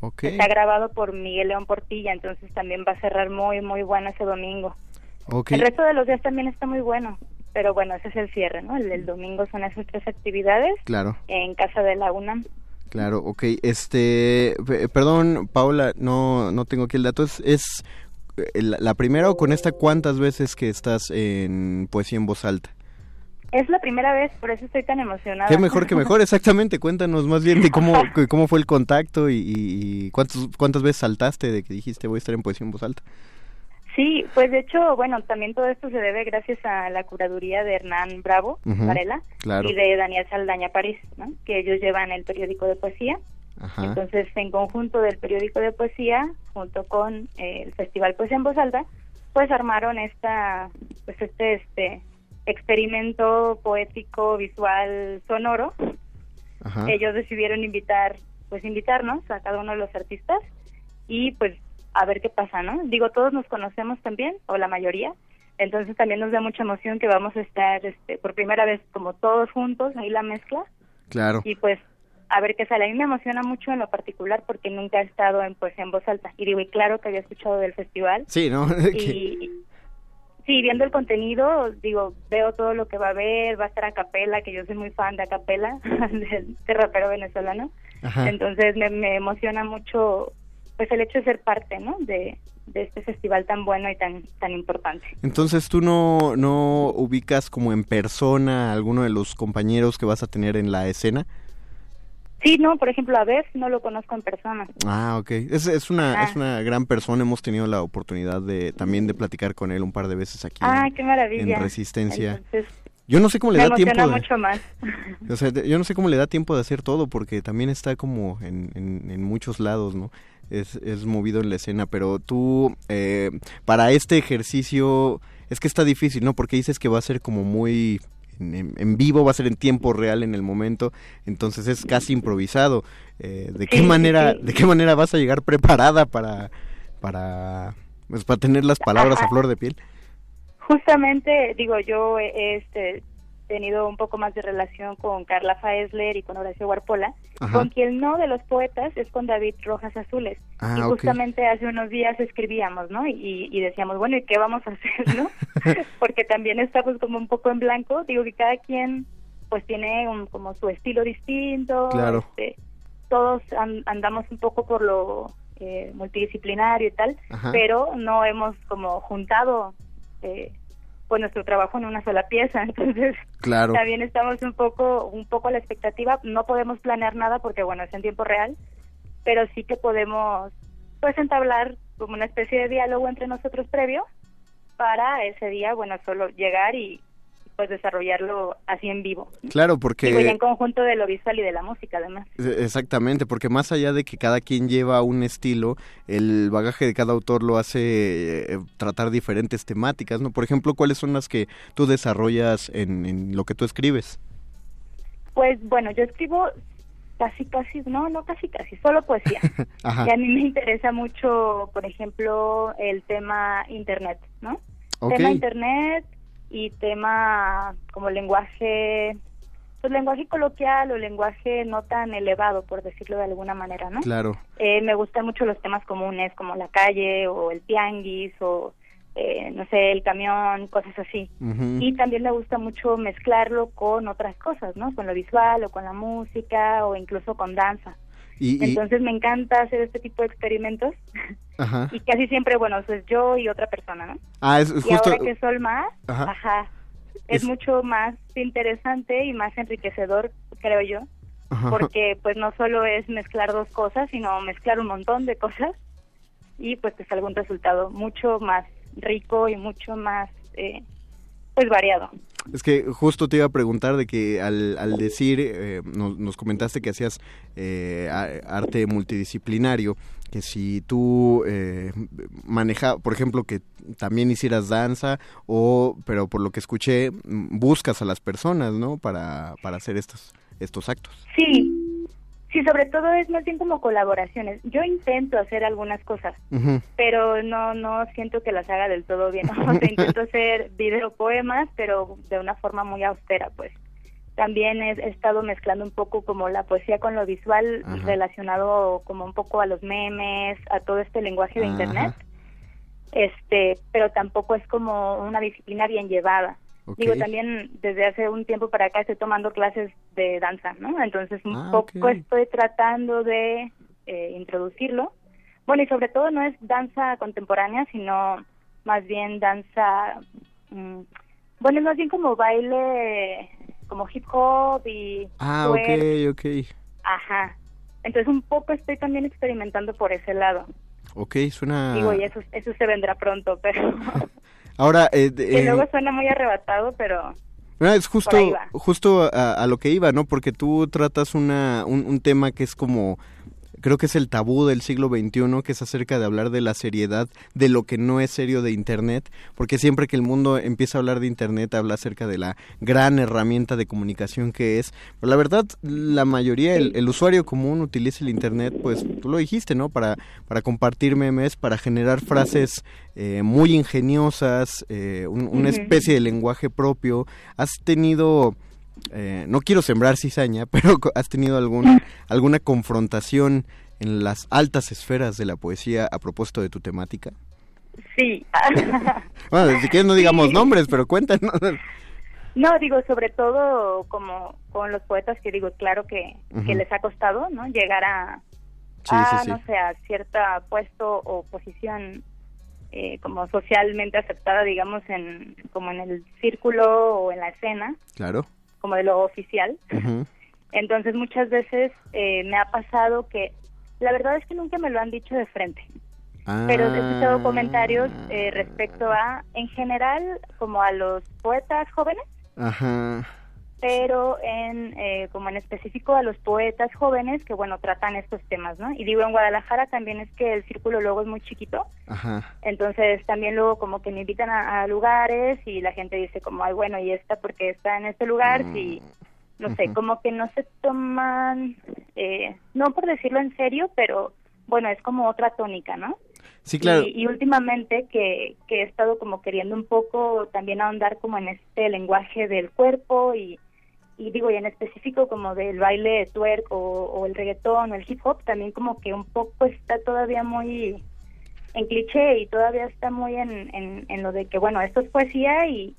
ok. Está grabado por Miguel León Portilla, entonces también va a cerrar muy, muy bueno ese domingo. ok. El resto de los días también está muy bueno, pero bueno, ese es el cierre, ¿no? El domingo son esas tres actividades Claro, en Casa de la UNAM. claro, ok. Este, pe- perdón, Paula, no, no tengo aquí el dato. ¿Es, es eh, la, la primera o con esta cuántas veces que estás en poesía en voz alta? Es la primera vez, por eso estoy tan emocionada. Qué mejor que mejor, exactamente. Cuéntanos más bien de cómo, cómo fue el contacto y, y- cuántos, cuántas veces saltaste de que dijiste voy a estar en poesía en voz alta. Sí, pues de hecho, bueno, también todo esto se debe gracias a la curaduría de Hernán Bravo Ujú, Varela claro. y de Daniel Saldaña París, ¿no? Que ellos llevan el periódico de poesía. Ajá. Entonces, en conjunto del periódico de poesía, junto con eh, el Festival Poesía en Voz Alta, pues armaron esta, pues este, este experimento poético, visual, sonoro. Ajá. Ellos decidieron invitar, pues invitarnos a cada uno de los artistas y pues a ver qué pasa, ¿no? Digo, todos nos conocemos también, o la mayoría, entonces también nos da mucha emoción que vamos a estar este, por primera vez como todos juntos, ahí la mezcla, Claro. y pues a ver qué sale. A mí me emociona mucho en lo particular porque nunca he estado en poesía en voz alta. Y digo, y claro que había escuchado del festival. Sí, ¿no? Y sí, viendo el contenido, digo, veo todo lo que va a haber, va a estar a capela, que yo soy muy fan de a capela, de rapero venezolano. Ajá. Entonces me, me emociona mucho pues el hecho de ser parte, ¿no? De, de este festival tan bueno y tan tan importante. Entonces tú no, no ubicas como en persona a alguno de los compañeros que vas a tener en la escena. Sí, no, por ejemplo, a Beth no lo conozco en persona. Ah, ok. Es, es una Ah. es una gran persona. Hemos tenido la oportunidad de también de platicar con él un par de veces aquí Ah, en, qué maravilla. en Resistencia. Entonces, Yo no sé cómo le me da tiempo. de- mucho más. O sea, yo no sé cómo le da tiempo de hacer todo porque también está como en, en, en muchos lados, ¿no? Es, es movido en la escena, pero tú, eh, para este ejercicio, es que está difícil, ¿no? Porque dices que va a ser como muy en, vivo, va a ser en tiempo real en el momento, entonces es casi improvisado. Eh, ¿De qué manera, de qué manera vas a llegar preparada para, para, pues, para tener las palabras a flor de piel? Justamente, digo, yo he este, tenido un poco más de relación con Carla Faesler y con Horacio Warpola. Ajá. Con quien no de los poetas es con David Rojas Azules. Ah, y justamente hace unos días escribíamos, ¿no? Y, y decíamos, bueno, ¿y qué vamos a hacer, no? Porque también estamos como un poco en blanco. Digo que cada quien pues tiene un, como su estilo distinto. Claro. este, todos an- andamos un poco por lo eh, multidisciplinario y tal, Ajá. pero no hemos como juntado eh, pues nuestro trabajo en una sola pieza. Entonces, Claro. también estamos un poco un poco a la expectativa no podemos planear nada porque bueno es en tiempo real pero sí que podemos pues entablar como una especie de diálogo entre nosotros previo para ese día bueno solo llegar y pues desarrollarlo así en vivo Claro, porque... Y en conjunto de lo visual y de la música además E- Exactamente, porque más allá de que cada quien lleva un estilo, el bagaje de cada autor lo hace eh, tratar diferentes temáticas, ¿no? Por ejemplo, ¿cuáles son las que tú desarrollas en, en lo que tú escribes? Pues bueno, yo escribo casi, casi, no, no casi, casi, solo poesía. Ajá. Y a mí me interesa mucho, por ejemplo, el tema internet, ¿no? Ok. Tema internet y tema como lenguaje, pues lenguaje coloquial o lenguaje no tan elevado, por decirlo de alguna manera, ¿no? Claro. Eh, me gustan mucho los temas comunes como la calle o el tianguis o, eh, no sé, el camión, cosas así. Y también me gusta mucho mezclarlo con otras cosas, ¿no? Con lo visual o con la música o incluso con danza. Y, y- Entonces me encanta hacer este tipo de experimentos ajá. y casi siempre, bueno, pues yo y otra persona, ¿no? Ah, es Y justo... ahora que Sol más, Ajá. ajá, es, Es- mucho más interesante y más enriquecedor, creo yo, Ajá. porque pues no solo es mezclar dos cosas, sino mezclar un montón de cosas y pues te salga un resultado mucho más rico y mucho más eh, pues variado. Es que justo te iba a preguntar de que al, al decir, eh, nos, nos comentaste que hacías eh, arte multidisciplinario, que si tú eh, maneja, por ejemplo, que también hicieras danza, o, pero por lo que escuché, buscas a las personas, ¿no? Para, para hacer estos, estos actos. Sí, sí, sobre todo es más bien como colaboraciones. Yo intento hacer algunas cosas, pero no no siento que las haga del todo bien. O sea, intento hacer videopoemas, pero de una forma muy austera, pues. También he, he estado mezclando un poco como la poesía con lo visual relacionado como un poco a los memes, a todo este lenguaje de internet. Este, pero tampoco es como una disciplina bien llevada. Digo, también desde hace un tiempo para acá estoy tomando clases de danza, ¿no? Entonces un Ah, poco estoy tratando de eh, introducirlo. Bueno, y sobre todo no es danza contemporánea, sino más bien danza, mm, bueno, es más bien como baile, como hip hop y... Ah, twerk. ok, ok. Ajá. Entonces un poco estoy también experimentando por ese lado. Ok, suena... Digo, y eso, eso se vendrá pronto, pero... Ahora, eh, de- que eh, luego suena muy arrebatado, pero... No, es justo, justo a, a lo que iba, ¿no? Porque tú tratas una, un, un tema que es como, creo que es el tabú del siglo XXI, que es acerca de hablar de la seriedad de lo que no es serio de Internet, porque siempre que el mundo empieza a hablar de Internet, habla acerca de la gran herramienta de comunicación que es. Pero la verdad, la mayoría, el, el usuario común utiliza el Internet, pues tú lo dijiste, ¿no? Para, para compartir memes, para generar frases eh, muy ingeniosas, eh, un- una especie de lenguaje propio. ¿Has tenido, eh, no quiero sembrar cizaña, pero has tenido algún, alguna confrontación en las altas esferas de la poesía a propósito de tu temática? Sí. Bueno, si quieres no digamos nombres, pero cuéntanos. No, digo, sobre todo como con los poetas que digo, claro que, que les ha costado, ¿no? Llegar a, Sí, a, sí. no sé, a cierta puesto o posición eh, como socialmente aceptada, digamos, en como en el círculo o en la escena, Claro. Como de lo oficial. Entonces muchas veces eh, me ha pasado que, la verdad es que nunca me lo han dicho de frente, pero he escuchado comentarios eh, respecto a, en general, como a los poetas jóvenes, Ajá. Pero en eh, como en específico a los poetas jóvenes que bueno tratan estos temas no y digo en Guadalajara también es que el círculo luego es muy chiquito. Ajá. entonces también luego como que me invitan a, a lugares y la gente dice como ay bueno y esta porque está en este lugar sí no sé como que no se toman eh, no por decirlo en serio pero bueno es como otra tónica no Sí, claro. y, y últimamente que, que he estado como queriendo un poco también ahondar como en este lenguaje del cuerpo y, y digo, y en específico como del baile twerk o, o el reggaetón o el hip hop, también como que un poco está todavía muy en cliché y todavía está muy en, en, en lo de que, bueno, esto es poesía y,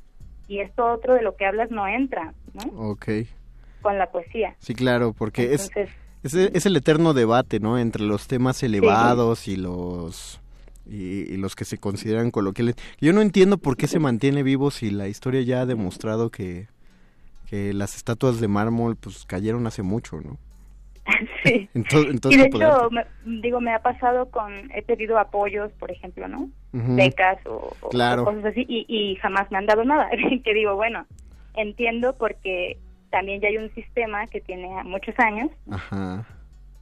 y esto otro de lo que hablas no entra, ¿no? Ok. Con la poesía. Sí, claro, porque es, Entonces, es, el- es el eterno debate, ¿no? Entre los temas elevados y los y, y los que se consideran coloquiales. Yo no entiendo por qué se mantiene vivo si la historia ya ha demostrado que, que las estatuas de mármol pues cayeron hace mucho, ¿no? sí. En to- en todo y de de hecho, me- digo, me ha pasado con, he pedido apoyos, por ejemplo, ¿no? Ujú. Becas o, o- Claro. o cosas así, y, y jamás me han dado nada. que digo, bueno, entiendo porque también ya hay un sistema que tiene muchos años Ajá.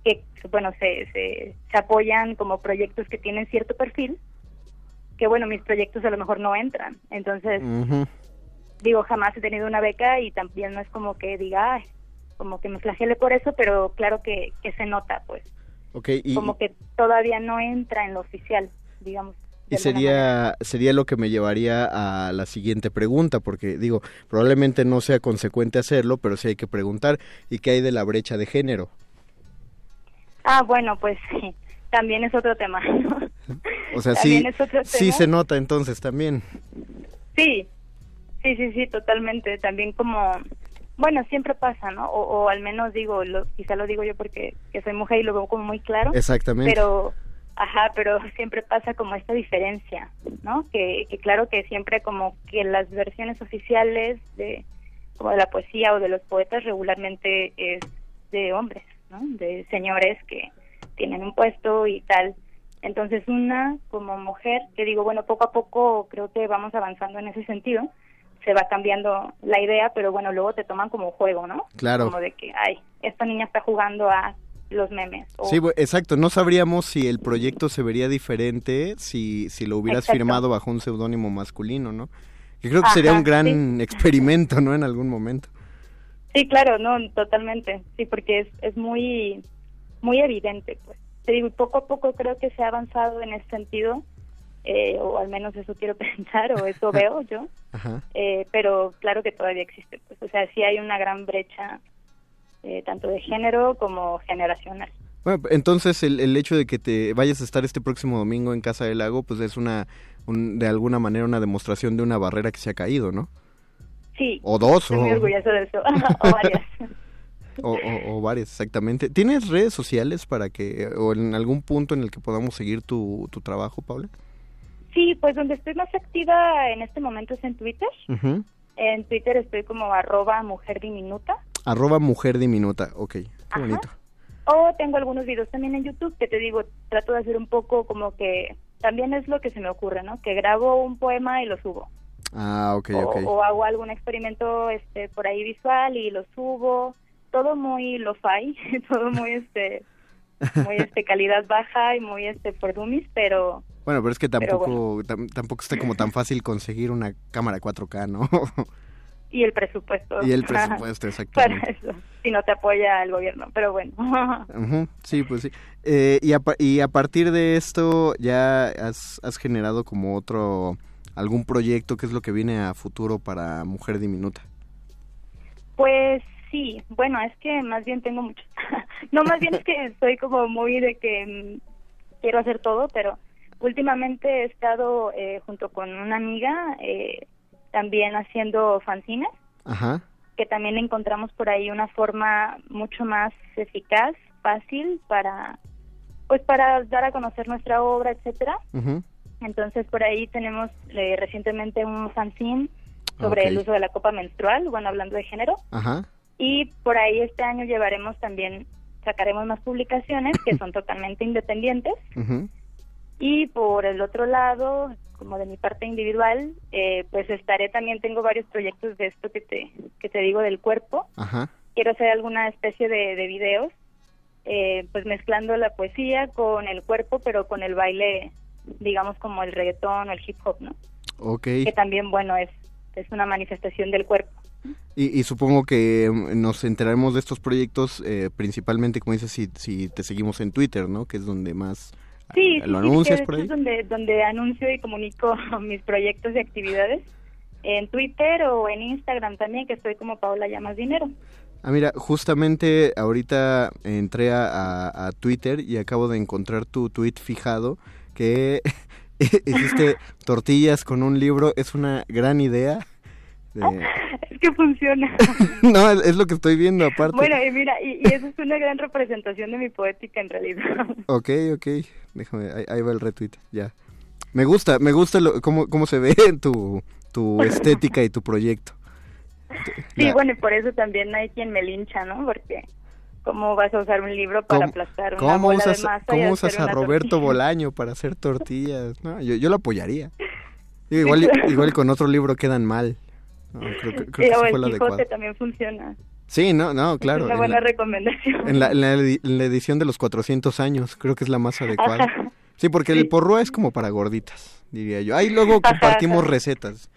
que, bueno, se, se, se apoyan como proyectos que tienen cierto perfil, que bueno, mis proyectos a lo mejor no entran. Entonces, Ujú. Digo, jamás he tenido una beca y también no es como que diga, ay, como que me flagele por eso, pero claro que, que se nota, pues. Okay, y, como que todavía no entra en lo oficial, digamos. Y sería, sería lo que me llevaría a la siguiente pregunta, porque digo, probablemente no sea consecuente hacerlo, pero sí hay que preguntar, ¿y qué hay de la brecha de género? Ah, bueno, pues sí, también es otro tema. O sea, sí, sí se nota entonces también. Sí, sí, sí, sí, totalmente. También como, bueno, siempre pasa, ¿no? O, al menos digo, lo, quizá lo digo yo porque que soy mujer y lo veo como muy claro. Exactamente. Pero, ajá, pero siempre pasa como esta diferencia, ¿no? Que, que claro que siempre como que las versiones oficiales de como de la poesía o de los poetas regularmente es de hombres, ¿no? De señores que tienen un puesto y tal. Entonces una como mujer, que digo, bueno, poco a poco creo que vamos avanzando en ese sentido, se va cambiando la idea, pero bueno, luego te toman como juego, ¿no? Claro. Como de que, ay, esta niña está jugando a los memes. Sí, exacto. No sabríamos si el proyecto se vería diferente si, si lo hubieras firmado bajo un seudónimo masculino, ¿no? Yo creo que sería un gran experimento, ¿no? En algún momento. Sí, claro, no, totalmente. Sí, porque es, es muy, muy evidente, pues. Te digo, poco a poco creo que se ha avanzado en ese sentido, eh, o al menos eso quiero pensar, o eso veo yo. Eh, pero claro que todavía existe, pues. O sea, sí hay una gran brecha, eh, tanto de género como generacional. Bueno, entonces el, el hecho de que te vayas a estar este próximo domingo en Casa del Lago, pues es una, de alguna manera una demostración de una barrera que se ha caído, ¿no? Sí. O dos. Estoy muy orgulloso de eso. o varias. O, varias, exactamente. ¿Tienes redes sociales para que, o en algún punto en el que podamos seguir tu, tu trabajo, Paula? Sí, pues donde estoy más activa en este momento es en Twitter. En Twitter estoy como arroba mujer diminuta. Arroba mujer diminuta, ok, qué bonito. O tengo algunos videos también en YouTube que te digo, trato de hacer un poco como que, también es lo que se me ocurre, ¿no? Que grabo un poema y lo subo. Ah, ok, o, ok. O hago algún experimento este por ahí visual y lo subo todo muy lo-fi, todo muy este muy este calidad baja y muy este por dummies, pero bueno, pero es que tampoco tampoco está como tan fácil conseguir una cámara 4K, ¿no? y el presupuesto. Y el presupuesto, exactamente. Para eso, si no te apoya el gobierno, pero bueno. sí, pues sí. Eh, y, a, y a partir de esto ya has, has generado como otro, algún proyecto, ¿qué es lo que viene a futuro para Mujer Diminuta? Pues Sí, bueno, es que más bien tengo mucho. no, más bien es que estoy como muy de que mm, quiero hacer todo, pero últimamente he estado eh, junto con una amiga eh, también haciendo fanzines, Ajá. que también encontramos por ahí una forma mucho más eficaz, fácil para, pues para dar a conocer nuestra obra, etcétera. Entonces por ahí tenemos eh, recientemente un fanzine sobre el uso de la copa menstrual, bueno, hablando de género. Ajá. Y por ahí este año llevaremos también, sacaremos más publicaciones que son totalmente independientes. Y por el otro lado, como de mi parte individual, eh, pues estaré también, tengo varios proyectos de esto que te, que te digo del cuerpo. Quiero hacer alguna especie de, de videos, eh, pues mezclando la poesía con el cuerpo, pero con el baile, digamos como el reggaetón o el hip hop, ¿no? Okay. Que también, bueno, es, es una manifestación del cuerpo. Y, supongo que mm, nos enteraremos de estos proyectos eh, principalmente, como dices, si, si te seguimos en Twitter, ¿no? Que es donde más sí, lo anuncias por ahí. Es donde, donde anuncio y comunico mis proyectos y actividades. En Twitter o en Instagram también, que estoy como Paola Llamas Dinero. Ah, mira, justamente ahorita entré a, a Twitter y acabo de encontrar tu tweet fijado que hiciste tortillas con un libro. Es una gran idea. Es que funciona. no, es, lo que estoy viendo aparte. Bueno, y mira, y, eso es una gran representación de mi poética en realidad. ok, ok. Déjame, ahí, va el retweet, ya. Me gusta, me gusta lo, cómo, cómo se ve tu, tu estética y tu proyecto. Sí, bueno, y por eso también hay quien me lincha, ¿no? Porque ¿cómo vas a usar un libro para aplastar una ¿cómo bola usas, de masa ¿Cómo usas a Roberto Bolaño para hacer tortillas? No, yo, yo lo apoyaría. igual, igual con otro libro quedan mal. No, creo, que, creo sí, que o el Quijote también funciona. Sí, no, no, claro. Es una buena recomendación. En la, en, la, edición de los 400 años, creo que es la más adecuada. Ajá. Sí, porque el porrúa es como para gorditas, diría yo. Ahí luego compartimos Ajá. recetas.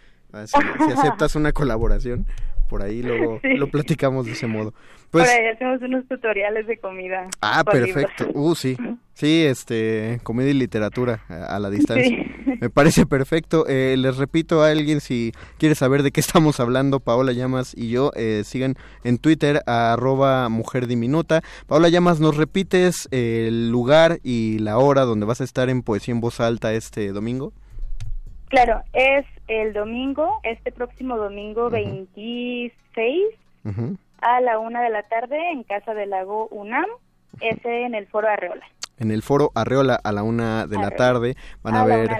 Si, si, aceptas una colaboración, por ahí luego Sí. lo platicamos de ese modo. Por Pues, ahí hacemos unos tutoriales de comida. ah, perfecto. libros. Uh, sí. Sí, este, comedia y literatura a, a la distancia. Sí. Me parece perfecto. Eh, les repito a alguien si quiere saber de qué estamos hablando, Paola Llamas y yo, eh, sigan en Twitter a arroba mujer diminuta. Paola Llamas, ¿nos repites el lugar y la hora donde vas a estar en Poesía en Voz Alta este domingo? Claro, es el domingo, este próximo domingo 26 Ujú. a la una de la tarde en Casa del Lago UNAM, ese en el Foro Arreola. En el foro Arreola a la una de la tarde van a, ver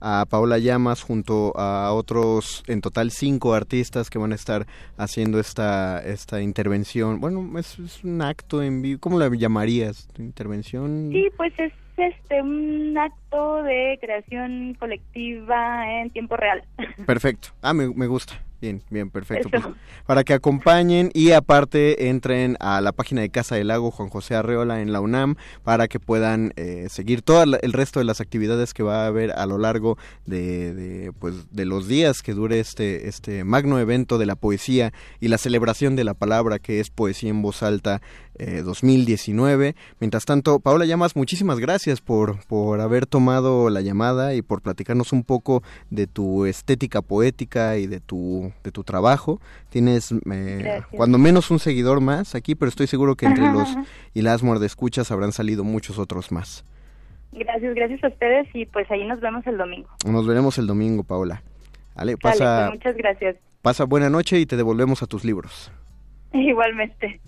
a Paola Llamas junto a otros, en total cinco artistas que van a estar haciendo esta, esta intervención. Bueno, es, es un acto en vivo. ¿Cómo la llamarías? ¿Intervención? Sí, pues es este un acto de creación colectiva en tiempo real. Perfecto. Ah, me, me gusta. Bien, bien, perfecto. Pues, para que acompañen y aparte entren a la página de Casa del Lago Juan José Arreola en la UNAM para que puedan eh, seguir todo el resto de las actividades que va a haber a lo largo de, de, pues, de los días que dure este, este magno evento de la poesía y la celebración de la palabra que es Poesía en Voz Alta eh, 2019. Mientras tanto, Paola Llamas, muchísimas gracias por, por haber tomado la llamada y por platicarnos un poco de tu estética poética y de tu, de tu trabajo. Tienes eh, cuando menos un seguidor más aquí, pero estoy seguro que entre los y las muerdescuchas habrán salido muchos otros más. Gracias, gracias a ustedes y pues ahí nos vemos el domingo. Nos veremos el domingo, Paola. Sale, pasa, pues, muchas gracias. pasa buena noche y te devolvemos a tus libros. Igualmente.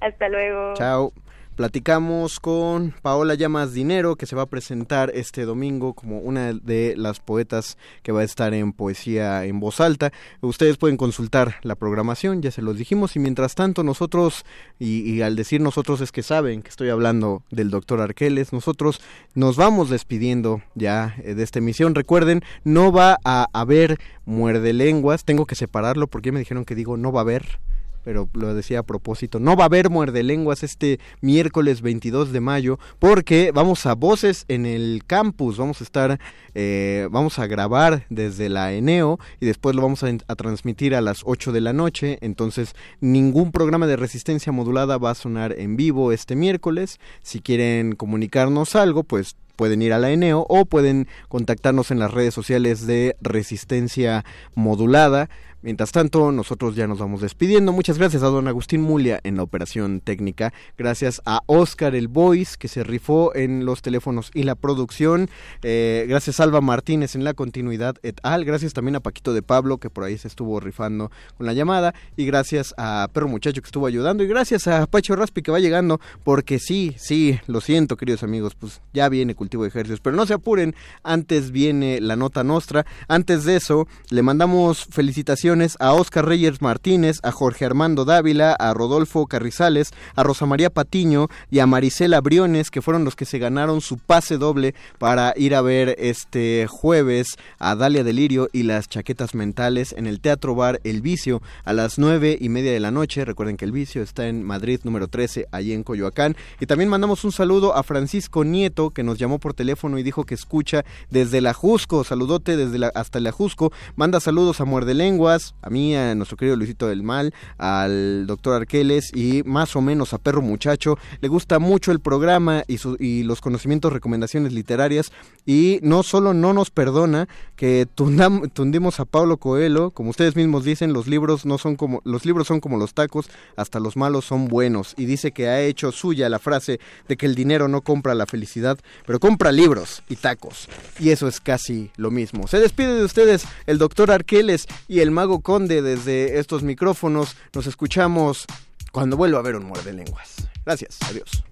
Hasta luego. Chao. Platicamos con Paola Llamas Dinero, que se va a presentar este domingo como una de las poetas que va a estar en poesía en voz alta. Ustedes pueden consultar la programación, ya se los dijimos, y mientras tanto nosotros, y, al decir nosotros es que saben que estoy hablando del doctor Arqueles, nosotros nos vamos despidiendo ya eh, de esta emisión. Recuerden, no va a haber muerde lenguas, tengo que separarlo porque me dijeron que digo no va a haber pero lo decía a propósito. No va a haber muerde lenguas este miércoles 22 de mayo porque vamos a voces en el campus. Vamos a estar, eh, vamos a grabar desde la Eneo y después lo vamos a, a, transmitir a las 8 de la noche. Entonces ningún programa de resistencia modulada va a sonar en vivo este miércoles. Si quieren comunicarnos algo, pues pueden ir a la Eneo o pueden contactarnos en las redes sociales de Resistencia Modulada. Mientras tanto, nosotros ya nos vamos despidiendo. Muchas gracias a don Agustín Mulia en la operación técnica. Gracias a Oscar el Voice que se rifó en los teléfonos y la producción. Eh, gracias a Alba Martínez en la continuidad et al. Gracias también a Paquito de Pablo que por ahí se estuvo rifando con la llamada. Y gracias a Perro Muchacho que estuvo ayudando. Y gracias a Pacho Raspi que va llegando. Porque sí, sí, lo siento queridos amigos. Pues ya viene cultivo de ejercicios. Pero no se apuren. Antes viene la nota nostra. Antes de eso, le mandamos felicitaciones a Oscar Reyes Martínez, a Jorge Armando Dávila, a Rodolfo Carrizales, a Rosa María Patiño y a Marisela Briones, que fueron los que se ganaron su pase doble para ir a ver este jueves a Dalia Delirio y las chaquetas mentales en el Teatro Bar El Vicio a las nueve y media de la noche. Recuerden que El Vicio está en Madrid número 13, allí en Coyoacán. Y también mandamos un saludo a Francisco Nieto, que nos llamó por teléfono y dijo que escucha desde la Jusco. Saludote desde hasta la Jusco. Manda saludos a Muerde Lenguas, a mí, a nuestro querido Luisito del Mal, al doctor Arqueles y más o menos a Perro Muchacho. Le gusta mucho el programa y, los conocimientos, recomendaciones literarias. Y no solo no nos perdona que tundimos a Pablo Coelho, como ustedes mismos dicen, los libros no son como los libros son como los tacos, hasta los malos son buenos. Y dice que ha hecho suya la frase de que el dinero no compra la felicidad, pero compra libros y tacos. Y eso es casi lo mismo. Se despide de ustedes el doctor Arqueles y el mago Conde desde estos micrófonos. Nos escuchamos cuando vuelva a ver un muerde lenguas. Gracias, adiós.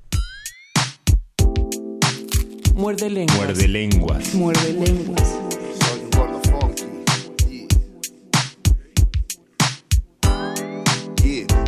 Muerde lenguas. Muerde lenguas. Muerde lenguas.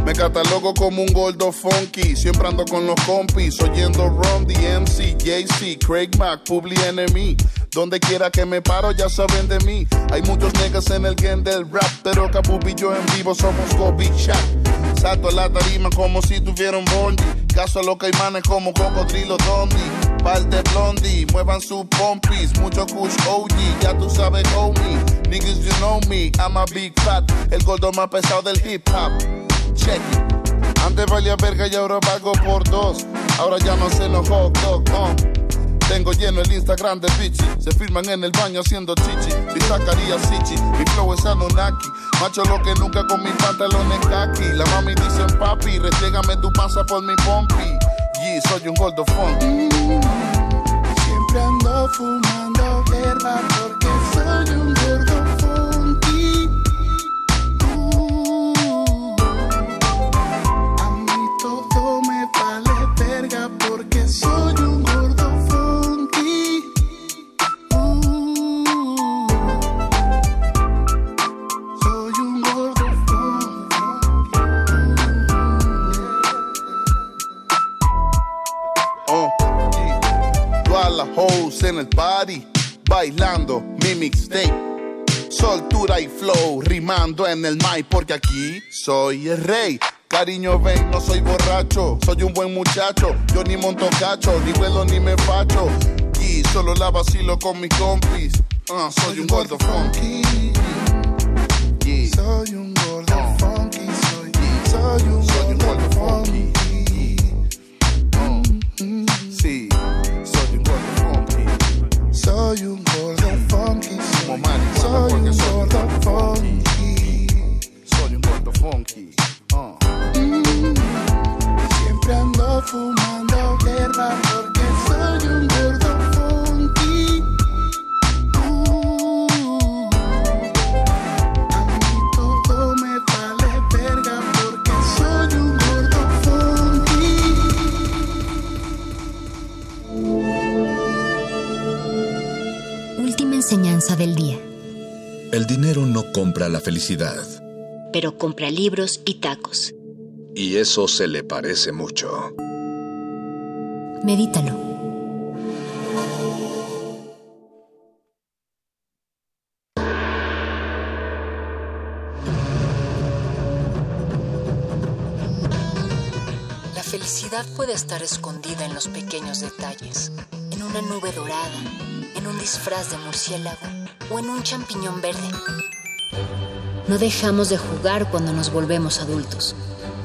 Me catalogo como un gordo funky, siempre ando con los compis, oyendo Ron, DMC, JC, Craig Mack, Publi Enemy. Donde quiera que me paro ya saben de mí. Hay muchos niggas en el game del rap, pero Capupi y yo en vivo somos go Big Shot. Salto a la tarima como si tuviera un bondi. Caso a los caimanes como cocodrilo Dondi. Par de blondie, muevan sus pompis, mucho kush OG, ya tú sabes homie. Niggas, you know me, I'm a big fat. El gordo más pesado del hip hop. Check. Antes valía verga y ahora pago por dos. Ahora ya no se los hot dog. Tengo lleno el Instagram de bichi. Se firman en el baño haciendo chichi. Si sacaría sichi. Mi flow es Anunnaki. Macho lo que nunca con mis pantalones kaki. La mami dicen papi. Retrégame tu panza por mi pompi. Yeah, soy un gordo funk. Siempre ando fumando hierba porque las hoes en el party, bailando mi mixtape. Soltura y flow, rimando en el mic, porque aquí soy el rey. Cariño, ven, no soy borracho, soy un buen muchacho. Yo ni monto cacho, ni vuelo ni me facho. Y solo la vacilo con mis compis. Ah, soy un gordo funky. Yeah. Soy un gordo funky, soy, soy un gordo funky. Funky. Soy un gordo funky, Como marihuana soy porque un soy un gordo gordo funky. Soy un gordo funky. Ah. Siempre ando fumando hierba porque enseñanza del día. El dinero no compra la felicidad. Pero compra libros y tacos. Y eso se le parece mucho. Medítalo. La felicidad puede estar escondida en los pequeños detalles, en una nube dorada, en un disfraz de murciélago o en un champiñón verde. No dejamos de jugar cuando nos volvemos adultos.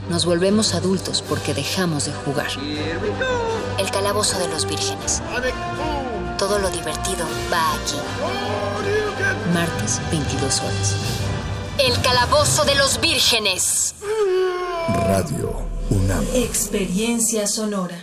Nos volvemos adultos porque dejamos de jugar. El calabozo de los vírgenes. Todo lo divertido va aquí. Martes, 22 horas. El calabozo de los vírgenes. Radio UNAM. Experiencia sonora.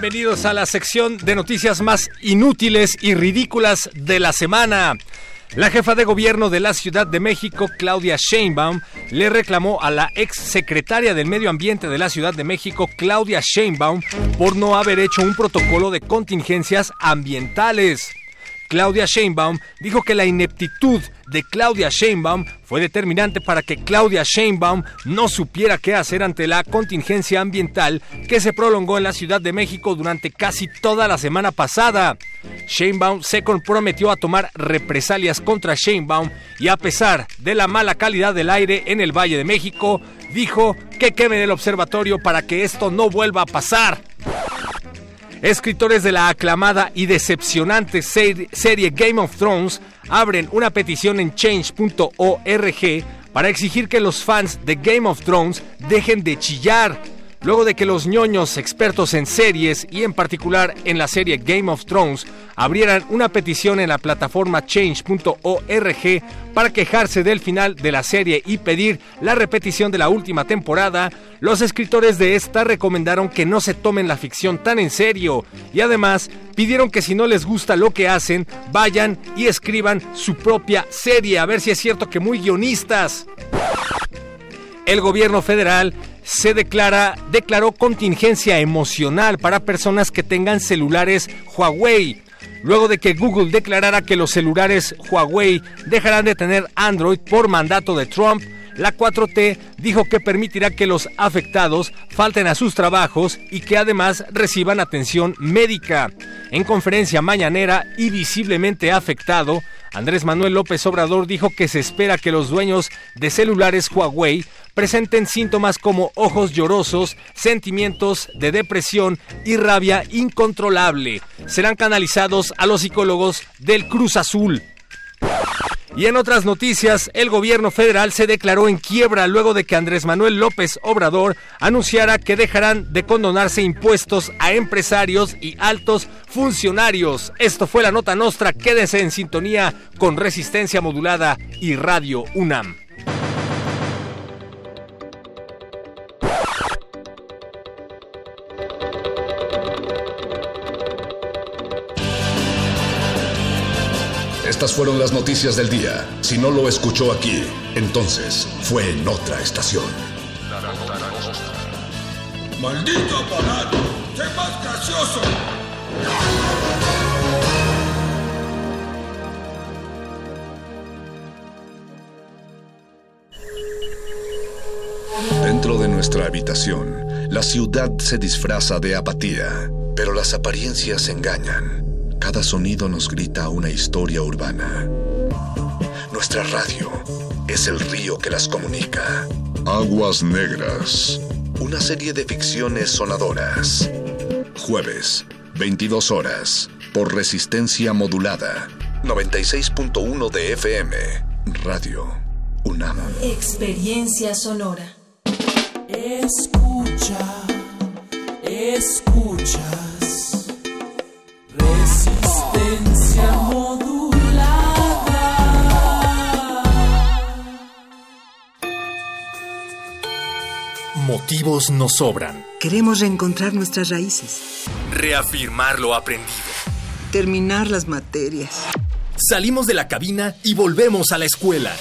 Bienvenidos a la sección de noticias más inútiles y ridículas de la semana. La jefa de gobierno de la Ciudad de México, Claudia Sheinbaum, le reclamó a la ex secretaria del Medio Ambiente de la Ciudad de México, Claudia Sheinbaum, por no haber hecho un protocolo de contingencias ambientales. Claudia Sheinbaum dijo que la ineptitud de Claudia Sheinbaum fue determinante para que Claudia Sheinbaum no supiera qué hacer ante la contingencia ambiental que se prolongó en la Ciudad de México durante casi toda la semana pasada. Sheinbaum se comprometió a tomar represalias contra Sheinbaum y a pesar de la mala calidad del aire en el Valle de México, dijo que quemen el observatorio para que esto no vuelva a pasar. Escritores de la aclamada y decepcionante serie Game of Thrones abren una petición en change.org para exigir que los fans de Game of Thrones dejen de chillar. Luego de que los ñoños expertos en series y en particular en la serie Game of Thrones abrieran una petición en la plataforma change.org para quejarse del final de la serie y pedir la repetición de la última temporada, los escritores de esta recomendaron que no se tomen la ficción tan en serio y además pidieron que si no les gusta lo que hacen, vayan y escriban su propia serie, a ver si es cierto que muy guionistas. El gobierno federal se declara, declaró contingencia emocional para personas que tengan celulares Huawei. luego de que Google declarara que los celulares Huawei dejarán de tener Android por mandato de Trump, la 4T dijo que permitirá que los afectados falten a sus trabajos y que además reciban atención médica. En conferencia mañanera y visiblemente afectado, Andrés Manuel López Obrador dijo que se espera que los dueños de celulares Huawei presenten síntomas como ojos llorosos, sentimientos de depresión y rabia incontrolable. Serán canalizados a los psicólogos del Cruz Azul. Y en otras noticias, el gobierno federal se declaró en quiebra luego de que Andrés Manuel López Obrador anunciara que dejarán de condonarse impuestos a empresarios y altos funcionarios. Esto fue la nota nostra. Quédese en sintonía con Resistencia Modulada y Radio UNAM. Estas fueron las noticias del día. Si no lo escuchó aquí, entonces fue en otra estación. ¡Maldito aparato! ¡Sé más gracioso! Dentro de nuestra habitación, la ciudad se disfraza de apatía, pero las apariencias engañan. Cada sonido nos grita una historia urbana. Nuestra radio es el río que las comunica. Aguas Negras. Una serie de ficciones sonadoras. Jueves, 22 horas, por resistencia modulada. 96.1 de FM. Radio UNAM. Experiencia sonora. Escucha, escuchas. Motivos nos sobran. Queremos reencontrar nuestras raíces. Reafirmar lo aprendido. Terminar las materias. Salimos de la cabina y volvemos a la escuela.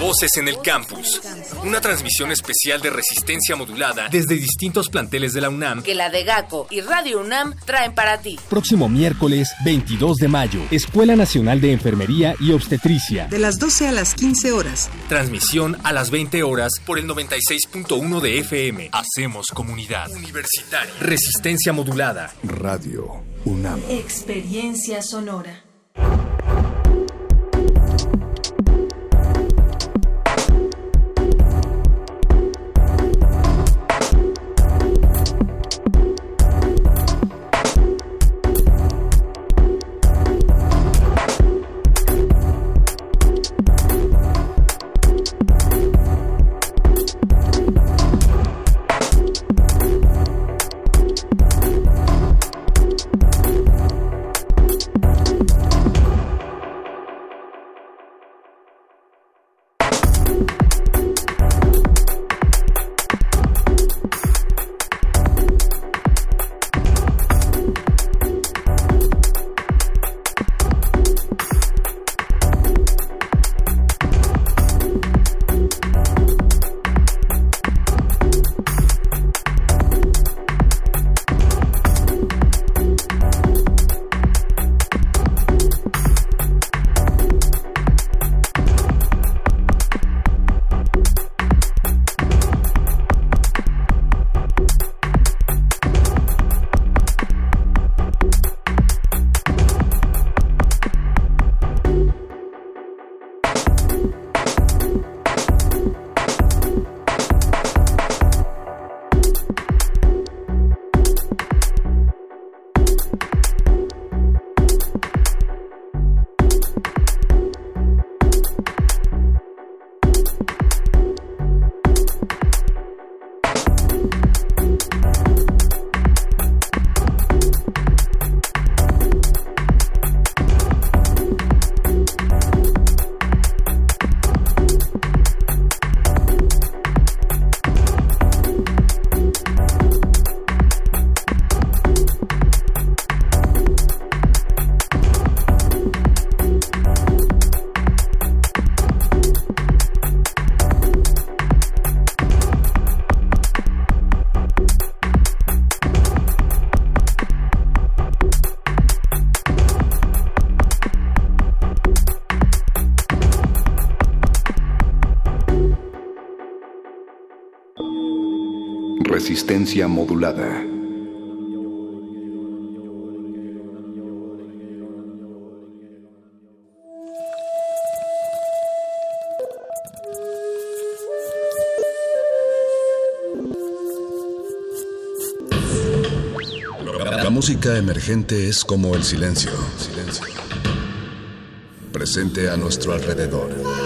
Voces en el campus. Una transmisión especial de resistencia modulada desde distintos planteles de la UNAM. Que la de GACO y Radio UNAM traen para ti. Próximo miércoles 22 de mayo, Escuela Nacional de Enfermería y Obstetricia. De las 12 a las 15 horas. Transmisión a las 20 horas por el 96.1 de FM. Hacemos comunidad. Universitaria. Resistencia modulada. Radio UNAM. Experiencia sonora. Modulada. La música emergente es como el silencio. Silencio. Presente a nuestro alrededor.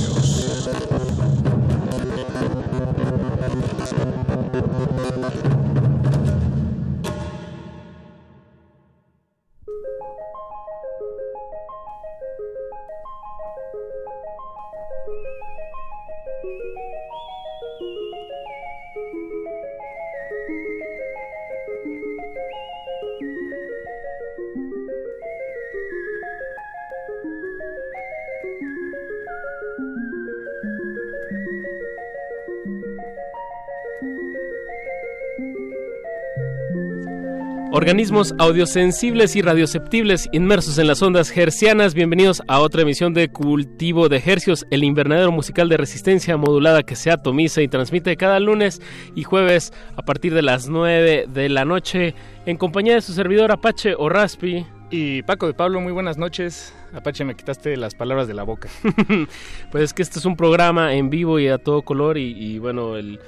Organismos audiosensibles y radioceptibles inmersos en las ondas hercianas, bienvenidos a otra emisión de Cultivo de Hercios, el invernadero musical de resistencia modulada que se atomiza y transmite cada lunes y jueves a partir de las 9 de la noche en compañía de su servidor Apache o Raspi. Y Paco de Pablo, muy buenas noches. Apache, me quitaste las palabras de la boca. pues es que este es un programa en vivo y a todo color y, y bueno, el,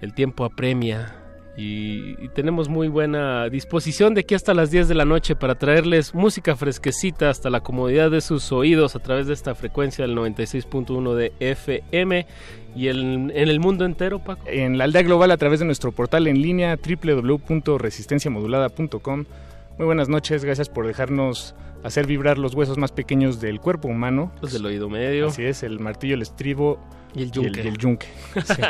el tiempo apremia y, tenemos muy buena disposición de aquí hasta las 10 de la noche para traerles música fresquecita hasta la comodidad de sus oídos a través de esta frecuencia del 96.1 de FM y en el mundo entero, Paco. En la aldea global a través de nuestro portal en línea www.resistenciamodulada.com. Muy buenas noches, gracias por dejarnos hacer vibrar los huesos más pequeños del cuerpo humano. Los del oído medio. Así es, el martillo, el estribo y el yunque. Y el, y el yunque. Sí,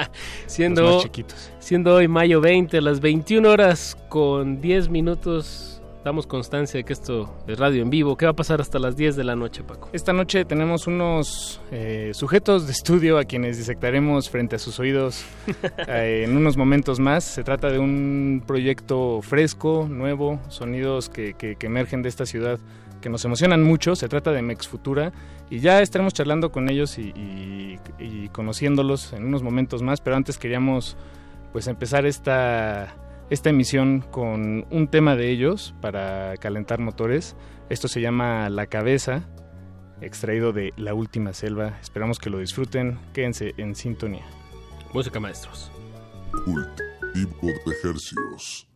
siendo, los más chiquitos. siendo hoy mayo 20, a las 21 horas con 10 minutos, damos constancia de que esto es radio en vivo. ¿Qué va a pasar hasta las 10 de la noche, Paco? Esta noche tenemos unos eh, sujetos de estudio a quienes disectaremos frente a sus oídos eh, en unos momentos más. Se trata de un proyecto fresco, nuevo, sonidos que, que, que emergen de esta ciudad que nos emocionan mucho. Se trata de Mex Futura y ya estaremos charlando con ellos y, y, y, conociéndolos en unos momentos más. Pero antes queríamos pues empezar esta, esta emisión con un tema de ellos para calentar motores. Esto se llama La Cabeza, extraído de La Última Selva. Esperamos que lo disfruten. Quédense en sintonía. Música maestros. De ejercicios.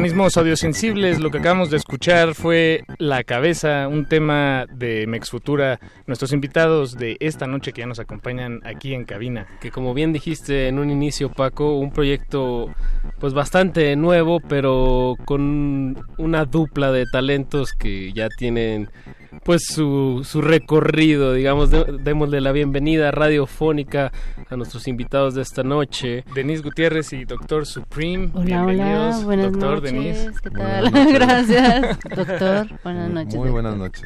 Organismos audiosensibles, lo que acabamos de escuchar fue La Cabeza, un tema de Mex Futura, nuestros invitados de esta noche que ya nos acompañan aquí en cabina. Que como bien dijiste en un inicio, Paco, un proyecto pues bastante nuevo, pero con una dupla de talentos que ya tienen pues su, su recorrido, digamos, démosle la bienvenida radiofónica a nuestros invitados de esta noche. Denise Gutiérrez y Doctor Supreme. Hola, hola, Bienvenidos, buenas doctor noches. Denise. ¿Qué Buenas tal? noches. gracias, doctor. Buenas noches. Muy buenas noches.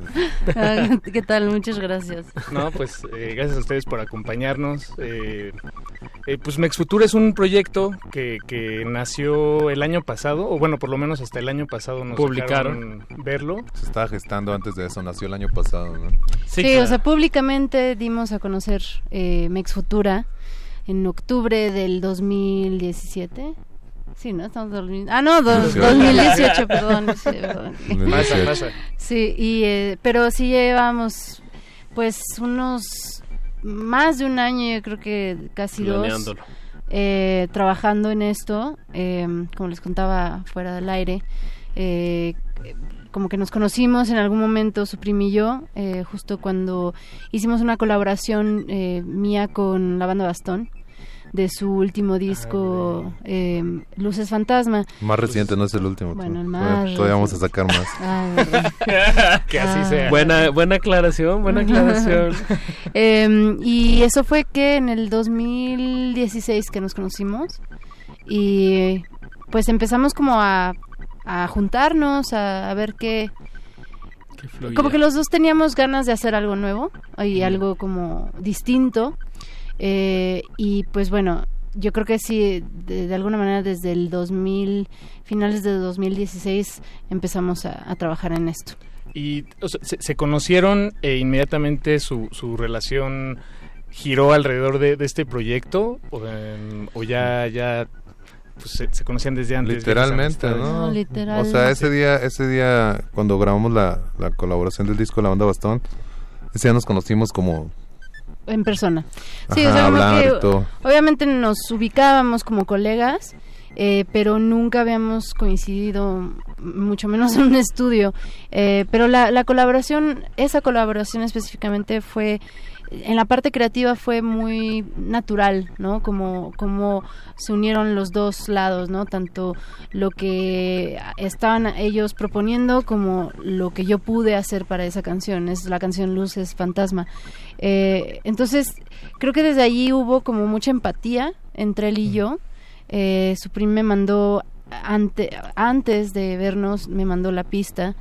¿Qué tal? Muchas gracias. No, pues eh, gracias a ustedes por acompañarnos. Eh, eh, pues Mex Futura es un proyecto que, que nació el año pasado, o bueno, por lo menos hasta el año pasado nos Publicaron. verlo. Se estaba gestando antes de eso, nació el año pasado, ¿no? Sí, o sea, públicamente dimos a conocer eh, Mex Futura en octubre del 2017. Sí, ¿no? Estamos en 2000 Ah, no, do- 18. 2018, perdón. sí, perdón. 2018. Pasa, pasa. Sí, y, eh, pero sí llevamos pues unos más de un año, yo creo que casi dos, eh, trabajando en esto, eh, como les contaba fuera del aire, eh, como que nos conocimos en algún momento, Suprim y yo, eh, justo cuando hicimos una colaboración eh, mía con la banda Bastón de su último disco eh, Luces Fantasma. Más reciente, no es el último. Bueno, el más Todavía vamos a sacar más. Ah. Que así Ah. sea. Buena, buena aclaración, buena aclaración. Em, y eso fue que en el 2016 que nos conocimos y pues empezamos como a, a juntarnos, a, a ver qué... Como que los dos teníamos ganas de hacer algo nuevo y algo como distinto. Eh, y pues bueno, yo creo que sí, de, de alguna manera desde el 2000, finales de 2016 empezamos a, a trabajar en esto. Y o sea, se, se conocieron e inmediatamente su, su relación giró alrededor de, de este proyecto o, em, o ya ya pues, se, se conocían desde antes. Literalmente, ¿no? No, literal. O sea, ese día, ese día cuando grabamos la, la colaboración del disco La Banda Bastón, ese día nos conocimos como En persona. Sí, Ajá, o sea, hablar que obviamente nos ubicábamos como colegas, eh, pero nunca habíamos coincidido, mucho menos en un estudio. Eh, pero la, la colaboración, esa colaboración específicamente fue, en la parte creativa fue muy natural, ¿no? Como, como se unieron los dos lados, ¿no? Tanto lo que estaban ellos proponiendo como lo que yo pude hacer para esa canción. Es la canción Luces Fantasma. Eh, entonces, creo que desde allí hubo como mucha empatía entre él y yo. Eh, Supreme me mandó, ante, antes de vernos, me mandó la pista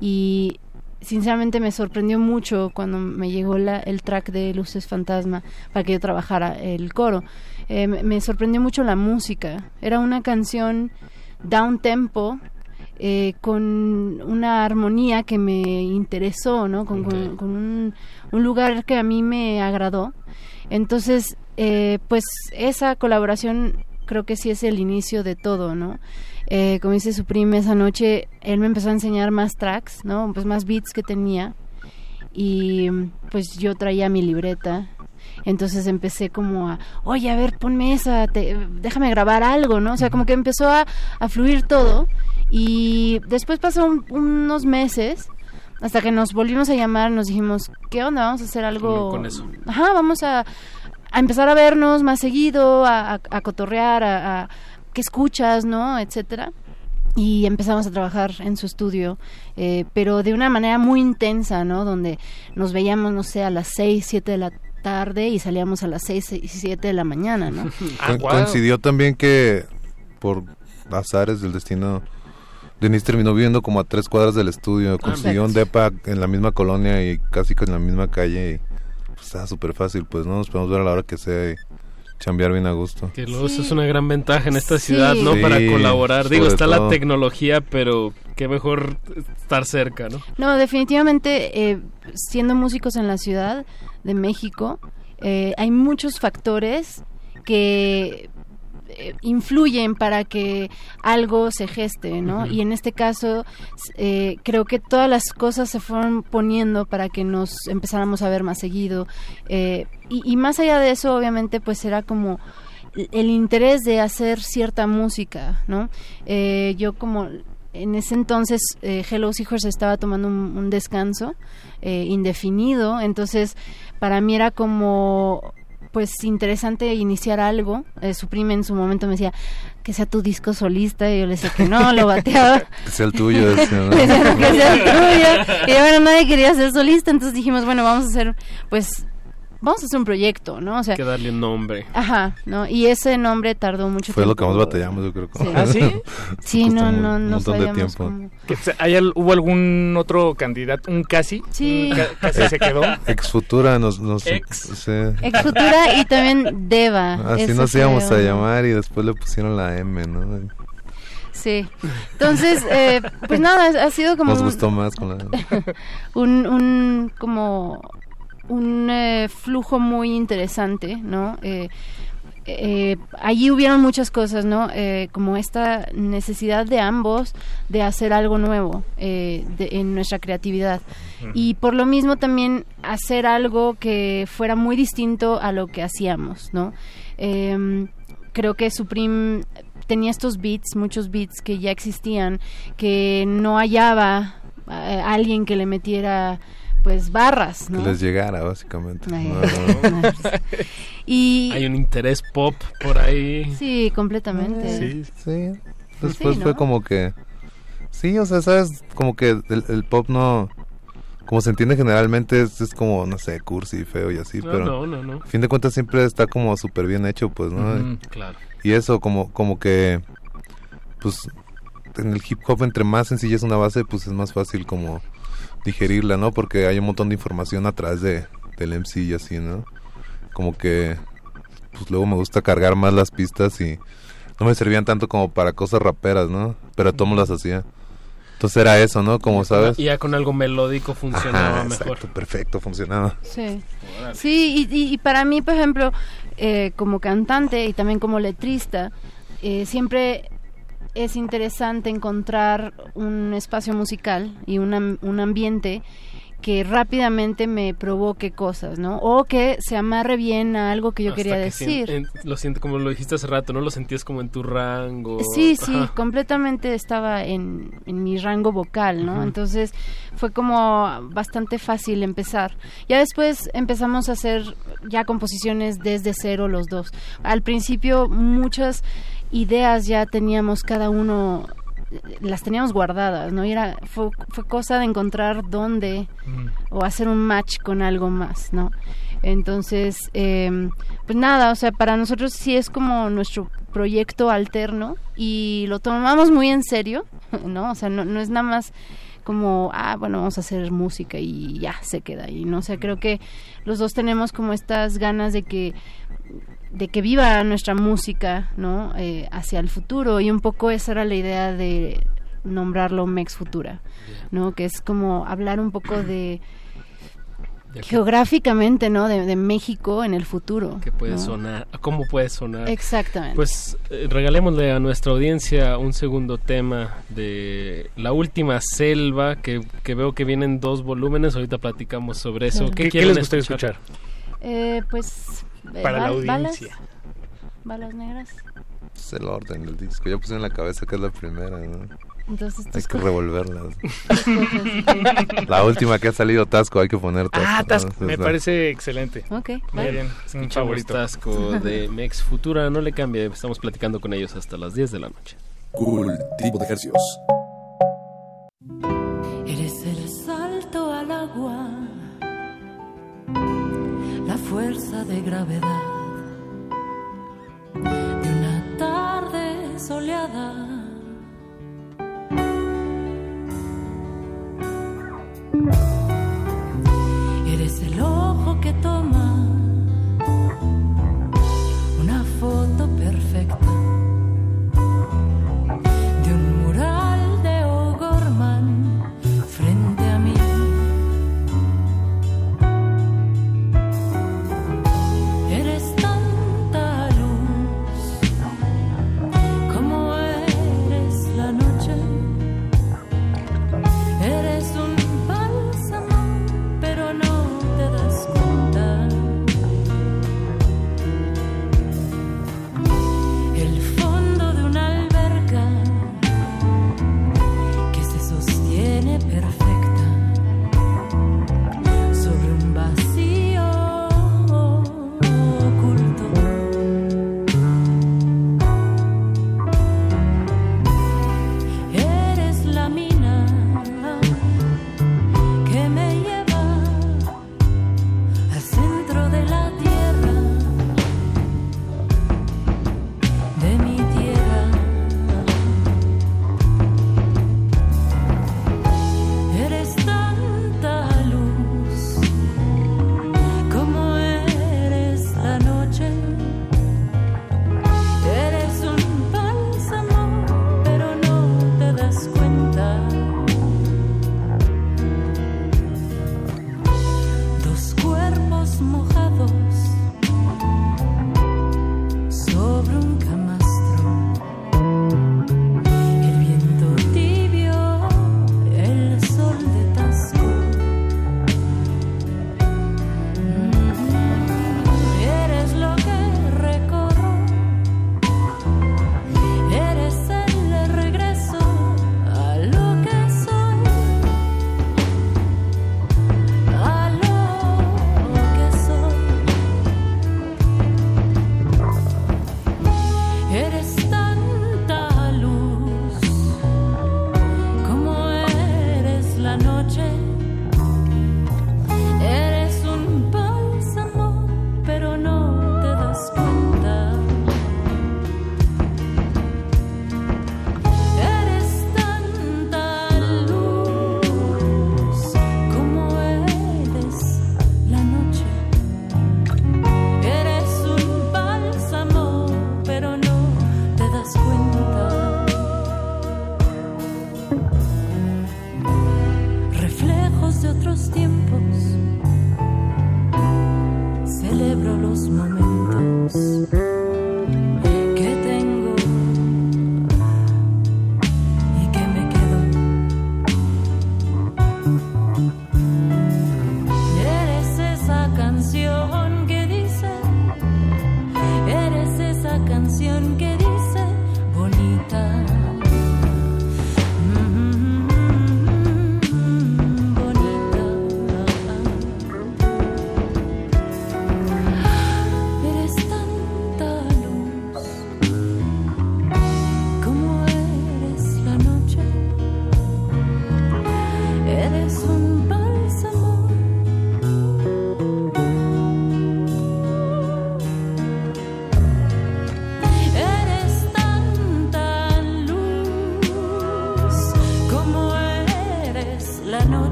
y sinceramente me sorprendió mucho cuando me llegó la, el track de Luces Fantasma para que yo trabajara el coro. Eh, me, sorprendió mucho la música. Era una canción down tempo. eh, con una armonía que me interesó, ¿no? Con, con- con un, un lugar que a mí me agradó. Entonces, eh, pues esa colaboración creo que sí es el inicio de todo, ¿no? Eh, como dice Supreme, esa noche él me empezó a enseñar más tracks, ¿no? Pues más beats que tenía. Y pues yo traía mi libreta. Entonces empecé como a, oye, a ver, ponme esa, te- déjame grabar algo, ¿no? O sea, como que empezó a, a fluir todo. Y después pasó un- unos meses hasta que nos volvimos a llamar, nos dijimos, ¿qué onda? Vamos a hacer algo Con eso. Ajá, vamos a, a empezar a vernos más seguido, a, a- a cotorrear, a, a qué escuchas, ¿no? Etcétera. Y empezamos a trabajar en su estudio, eh, pero de una manera muy intensa, ¿no? Donde nos veíamos, no sé, a las 6, 7 de la tarde y salíamos a las 6 y 7 de la mañana, ¿no? Co- coincidió también que por azares del destino Denise terminó viviendo como a tres cuadras del estudio, consiguió un depa en la misma colonia y casi en la misma calle y pues estaba súper fácil, pues no nos podemos ver a la hora que sea y chambear bien a gusto. Que luego eso es una gran ventaja en esta ciudad, ¿no? Sí, Para colaborar. Digo, está todo. la tecnología, pero qué mejor estar cerca, ¿no? No, definitivamente, eh, siendo músicos en la Ciudad de México, eh, hay muchos factores que eh, influyen para que algo se geste, ¿no? Y en este caso eh, creo que todas las cosas se fueron poniendo para que nos empezáramos a ver más seguido. eh, y, y más allá de eso, obviamente, pues era como el interés de hacer cierta música, ¿no? Eh, yo como en ese entonces eh, Hello Seahorse estaba tomando un, un descanso eh, indefinido, entonces para mí era como pues interesante iniciar algo. Eh, Supreme en su momento me decía que sea tu disco solista y yo le decía que no, lo bateaba. Que sea el tuyo. decía, ¿no? que sea que sea el tuyo. Y bueno, nadie quería ser solista, entonces dijimos, bueno, vamos a hacer pues vamos a hacer un proyecto, ¿no? O sea, Hay que darle un nombre. Ajá, ¿no? Y ese nombre tardó mucho Fue lo que tiempo. más batallamos, yo creo. Sí. ¿Ah, sí? Sí, no, un- no, un no montón de tiempo. cómo. Que se- ¿hay al- ¿Hubo algún otro candidato? ¿Un casi? Sí. Un ca- ¿Casi se quedó? Ex Futura nos... nos Ex. sí. Ex Futura y también Deva. Así Ese nos fue íbamos a llamar y después le pusieron la M, ¿no? Sí. Entonces, eh, pues nada, ha sido como Nos un- gustó más con la... un, un como un eh, flujo muy interesante, ¿no? Eh, eh, allí hubieron muchas cosas, ¿no? Eh, como esta necesidad de ambos de hacer algo nuevo eh, de- en nuestra creatividad. Y por lo mismo también hacer algo que fuera muy distinto a lo que hacíamos, ¿no? Em, creo que Supreme tenía estos beats, muchos beats que ya existían, que no hallaba alguien que le metiera pues barras, ¿no? Que les llegara, básicamente. Ay. No, no. Y Hay un interés pop por ahí. sí, completamente. Sí, sí. Después Sí, fue como que... Sí, o sea, ¿sabes? Como que el, el pop no... Como se entiende generalmente es, es como, no sé, cursi, feo y así, No, pero... no, no, no. A fin de cuentas siempre está como súper bien hecho, pues, ¿no? Claro. Y eso como, como que... Pues en el hip hop entre más sencilla es una base, pues es más fácil como digerirla, ¿no? Porque hay un montón de información atrás de, del MC y así, ¿no? Como que pues luego me gusta cargar más las pistas y no me servían tanto como para cosas raperas, ¿no? Pero todos las hacía. Entonces era eso, ¿no? Como sabes. Y ya con algo melódico funcionaba Ajá, mejor. exacto, perfecto, funcionaba. Sí. Sí, y, y- y para mí, por ejemplo, eh, como cantante y también como letrista, eh, siempre es interesante encontrar un espacio musical y un, am- un ambiente que rápidamente me provoque cosas, ¿no? O que se amarre bien a algo que yo Hasta quería que decir. en- lo siento, como lo dijiste hace rato, ¿no? Lo sentías como en tu rango. Sí, sí, Ajá. completamente estaba en, en mi rango vocal, ¿no? Entonces fue como bastante fácil empezar. Ya después empezamos a hacer ya composiciones desde cero los dos. Al principio muchas ideas ya teníamos cada uno las teníamos guardadas, ¿no? Y era fue, fue cosa de encontrar dónde o hacer un match con algo más, ¿no? Entonces, eh, pues nada, o sea, para nosotros sí es como nuestro proyecto alterno y lo tomamos muy en serio, ¿no? O sea, no, no es nada más como, ah, bueno, vamos a hacer música y ya se queda ahí, ¿no? O sea, creo que los dos tenemos como estas ganas de que de que viva nuestra música, ¿no? Eh, hacia el futuro y un poco esa era la idea de nombrarlo Mex Futura, ¿no? Que es como hablar un poco de qué- geográficamente, ¿no? De, de México en el futuro. que puede ¿no? sonar, cómo puede sonar. Exactamente. Pues eh, regalémosle a nuestra audiencia un segundo tema de La Última Selva, que, que veo que vienen dos volúmenes, ahorita platicamos sobre eso. Claro. ¿Qué, ¿Qué- qué quieren les gustaría escuchar? Eh, pues Para la audiencia. Balas, balas negras. Es el orden del disco. Ya puse en la cabeza que es la primera, ¿no? Entonces Hay que revolverlas. la última que ha salido Tasco, hay que poner Tasco. Ah, ¿no? Tasco, Entonces, me la- parece excelente. Ok, Muy bien, es un favorito. Tasco de Mex Futura, no le cambie, estamos platicando con ellos hasta las 10 de la noche. Cultivo de ejercicios. Fuerza de gravedad de una tarde soleada. Eres el ojo que toma trust him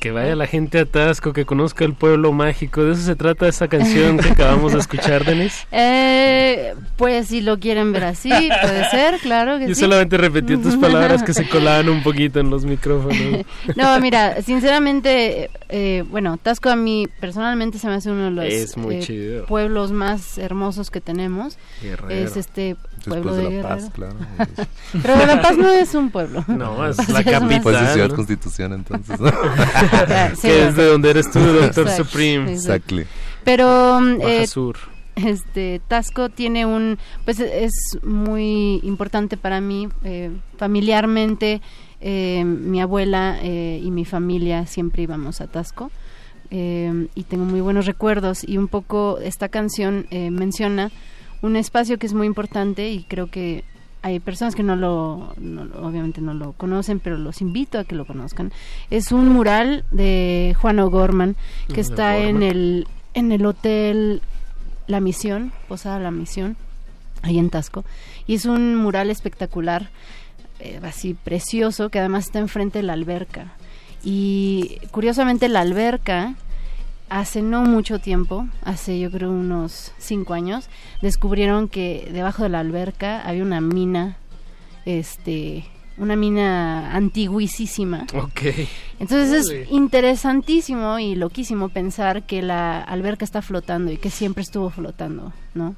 Que vaya la gente a Tasco, que conozca el pueblo mágico. De eso se trata esa canción que acabamos de escuchar, Denis. Eh, pues si lo quieren ver así, puede ser, claro que Yo sí. solamente repetí tus palabras que se colaban un poquito en los micrófonos. No, mira, sinceramente, eh, bueno, Tasco a mí personalmente se me hace uno de los eh, pueblos más hermosos que tenemos. Guerrero. Es este pueblo de de, La Paz, claro. Pero La Paz no es un pueblo. No, es la capital. Pues es Ciudad. Constitución, entonces. Sí, que es de donde eres tú, Doctor Supreme. exacto. Pero eh, Sur. este Tasco tiene un pues es muy importante para mí eh, familiarmente eh, mi abuela eh, y mi familia siempre íbamos a Tasco eh, y tengo muy buenos recuerdos y un poco esta canción eh, menciona un espacio que es muy importante y creo que hay personas que no lo, no obviamente no lo conocen, pero los invito a que lo conozcan. Es un mural de Juan O'Gorman que está en el en el hotel La Misión, Posada La Misión, ahí en Tasco, y es un mural espectacular, eh, así precioso, que además está enfrente de la alberca. Y curiosamente la alberca hace no mucho tiempo, hace yo creo unos cinco años, descubrieron que debajo de la alberca había una mina, este, una mina antiguísima. Ok. Entonces es interesantísimo y loquísimo pensar que la alberca está flotando y que siempre estuvo flotando, ¿no?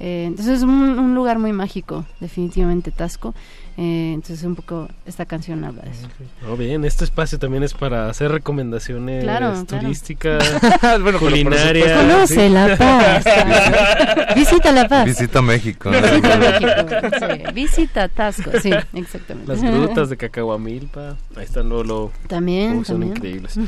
Eh, entonces es un, un lugar muy mágico, definitivamente Tasco. Eh, entonces un poco esta canción habla de eso. Oh, bien, este espacio también es para hacer recomendaciones Claro, claro. turísticas, Bueno, pero por culinarias. supuesto. Conoce La Paz. Visita La Paz. Visita México. Visita México. sí. Visita Tasco. Sí, exactamente. Las grutas de Cacahuamilpa, ahí están Lolo. También, Oh, son también. increíbles.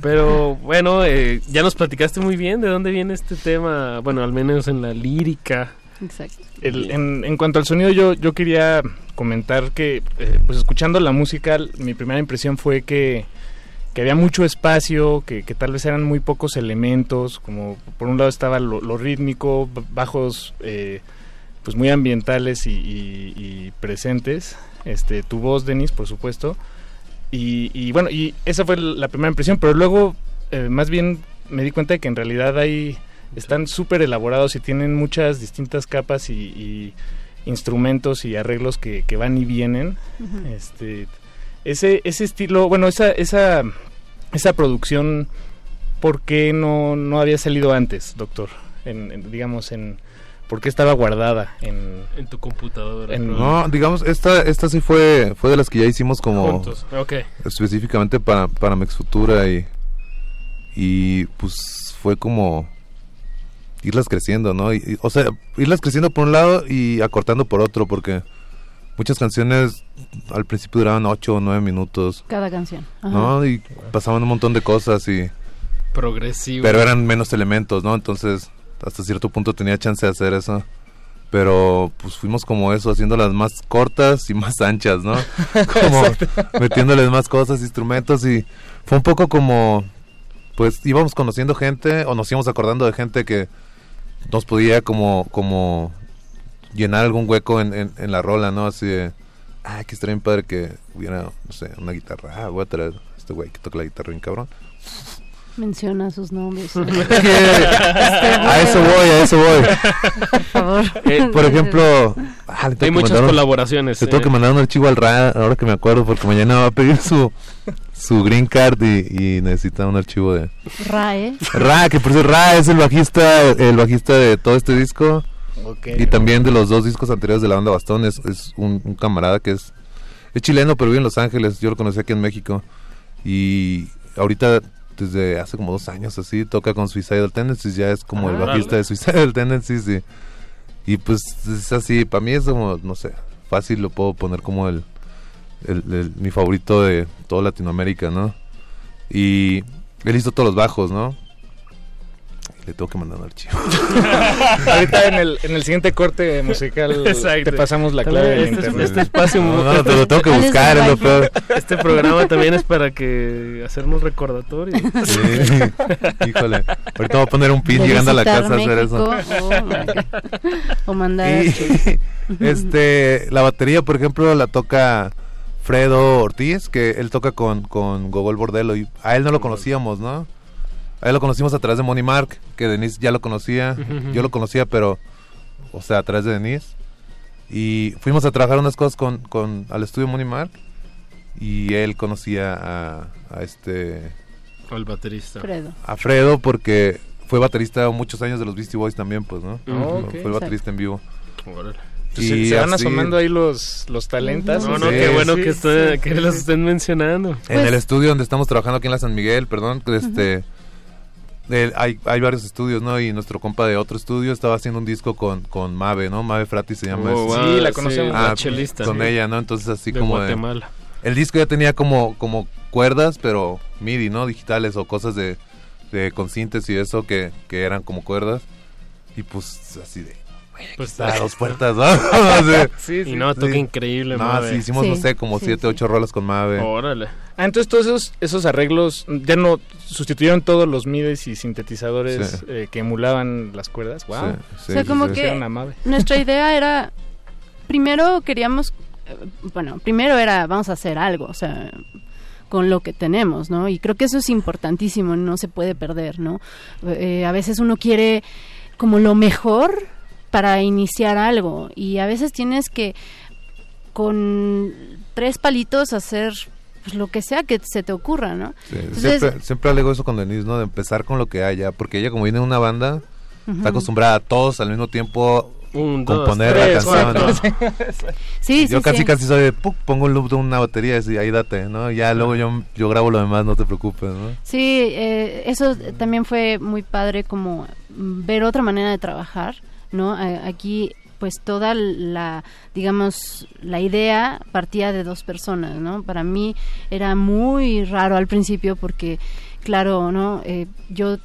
Pero bueno, eh, ya nos platicaste muy bien de dónde viene este tema, bueno, al menos en la lírica. Exacto. El- en, en cuanto al sonido, yo, yo quería comentar que, eh, pues escuchando la música, mi primera impresión fue que, que había mucho espacio, que, que tal vez eran muy pocos elementos, como por un lado estaba lo, lo rítmico, bajos eh, pues muy ambientales y, y- y presentes, este, tu voz, Denis, por supuesto, y, y bueno, y esa fue la primera impresión, pero luego eh, más bien me di cuenta de que en realidad hay están súper elaborados y tienen muchas distintas capas y instrumentos y arreglos que, que van y vienen. Este, Ese, ese estilo, bueno, esa, esa, esa producción, ¿por qué no, no había salido antes, doctor? En, en- digamos, en... ¿Por qué estaba guardada en, En tu computadora. En- No, digamos, esta, esta sí fue, fue de las que ya hicimos como Juntos, ok. específicamente para, para Mex Futura y, y pues fue como irlas creciendo, ¿no? Y- y, o sea, irlas creciendo por un lado y acortando por otro, porque muchas canciones al principio duraban 8 o 9 minutos, Cada canción. Ajá. ¿no? Y pasaban un montón de cosas y... Progresivo. Pero eran menos elementos, ¿no? Entonces, hasta cierto punto tenía chance de hacer eso. Pero pues fuimos como eso, haciéndolas más cortas y más anchas, ¿no? Como metiéndoles más cosas, instrumentos y fue un poco como, pues íbamos conociendo gente o nos íbamos acordando de gente que nos podía como, como llenar algún hueco en, en, en la rola, ¿no? Así de, ah, que estaría bien padre que hubiera, no sé, una guitarra. Ah, voy a traer este güey que toca la guitarra bien cabrón. Menciona sus nombres. a eso voy, a eso voy. Por favor. Eh, por ejemplo, ah, tengo Hay muchas colaboraciones, tengo eh. que mandar un archivo al RA, ahora que me acuerdo, porque mañana va a pedir su, su green card y, y necesita un archivo de... Rae. Ra, que por cierto, Ra es el bajista, el bajista de todo este disco. Ok. Y también de los dos discos anteriores de la banda Bastón. Es, es un, un camarada que es, es chileno, pero vive en Los Ángeles. Yo lo conocí aquí en México. Y ahorita, desde hace como dos años así, toca con Suicidal Tendencies. Ya es como el Ah, bajista de Suicidal Tendencies. Y, y pues es así, para mí es como, no sé, fácil lo puedo poner como el, el- el- mi favorito de toda Latinoamérica, ¿no? Y él hizo todos los bajos, ¿no? Le tengo que mandar un archivo. Ahorita en el, en el siguiente corte musical Exacto. te pasamos la clave del Este, internet. este espacio No, no, te lo tengo que ¿Cuál es buscar, es lo peor. Este programa también es para que hacernos recordatorio. Sí, híjole. Ahorita voy a poner un pin llegando a la casa a hacer eso. Oh o mandar. Y, este, la batería, por ejemplo, la toca Fredo Ortiz, que él toca con, con Gogol Bordello. Y a él no lo conocíamos, ¿no? A él lo conocimos a través de Money Mark, que Denise ya lo conocía. Yo lo conocía, pero, o sea, a través de Denise. Y fuimos a trabajar unas cosas con, con al estudio Money Mark. Y él conocía a, a este El baterista. Fredo. a Fredo porque fue baterista muchos años de los Beastie Boys también, pues, ¿no? Fue el baterista en vivo. Órale. Pues se, se van así- asomando ahí los, los talentas. No, no, Sí, qué bueno sí, que, estoy- sí, que sí, los sí. estén mencionando. En el estudio donde estamos trabajando aquí en la San Miguel, perdón, este el- hay, hay varios estudios, ¿no? Y nuestro compa de otro estudio estaba haciendo un disco con, con Mave, ¿no? Mave Frati se llama. Oh, wow, Sí, la conocemos, la Ah, chelista. Con Sí. ella, ¿no? Entonces así De como Guatemala. de... El disco ya tenía como, como cuerdas, pero MIDI, ¿no? Digitales o cosas de, de con síntesis y eso que, que eran como cuerdas. Y pues así de... Pues está, dos puertas, ¿no? Sí, sí. Y no, toca increíble, No, Mave. sí, hicimos, no Sí, sé, como sí, siete, sí. ocho rolas con Mave. Órale. Ah, entonces todos esos, esos arreglos ya no sustituyeron todos los mides y sintetizadores Sí. eh, que emulaban las cuerdas. Wow. o sea, como que nuestra idea era, primero queríamos, eh, bueno, primero era vamos a hacer algo, o sea, con lo que tenemos, ¿no? Y creo que eso es importantísimo, no se puede perder, ¿no? Eh, a veces uno quiere como lo mejor para iniciar algo y a veces tienes que con tres palitos hacer pues, lo que sea que se te ocurra, ¿no? Sí, Entonces- siempre, siempre alego eso con Denise, ¿no? De empezar con lo que haya, porque ella como viene de una banda, está acostumbrada a todos al mismo tiempo Un, dos, componer tres, la canción. ¿no? Sí, Yo sí, casi sí. casi soy de, ¡puc! pongo un loop de una batería y ahí date, ¿no? Ya luego yo, yo grabo lo demás, no te preocupes, ¿no? Sí, eh, eso también fue muy padre como ver otra manera de trabajar, ¿no? Aquí pues toda la, digamos, la idea partía de dos personas, ¿no? Para mí era muy raro al principio porque, claro, ¿no? Eh, yo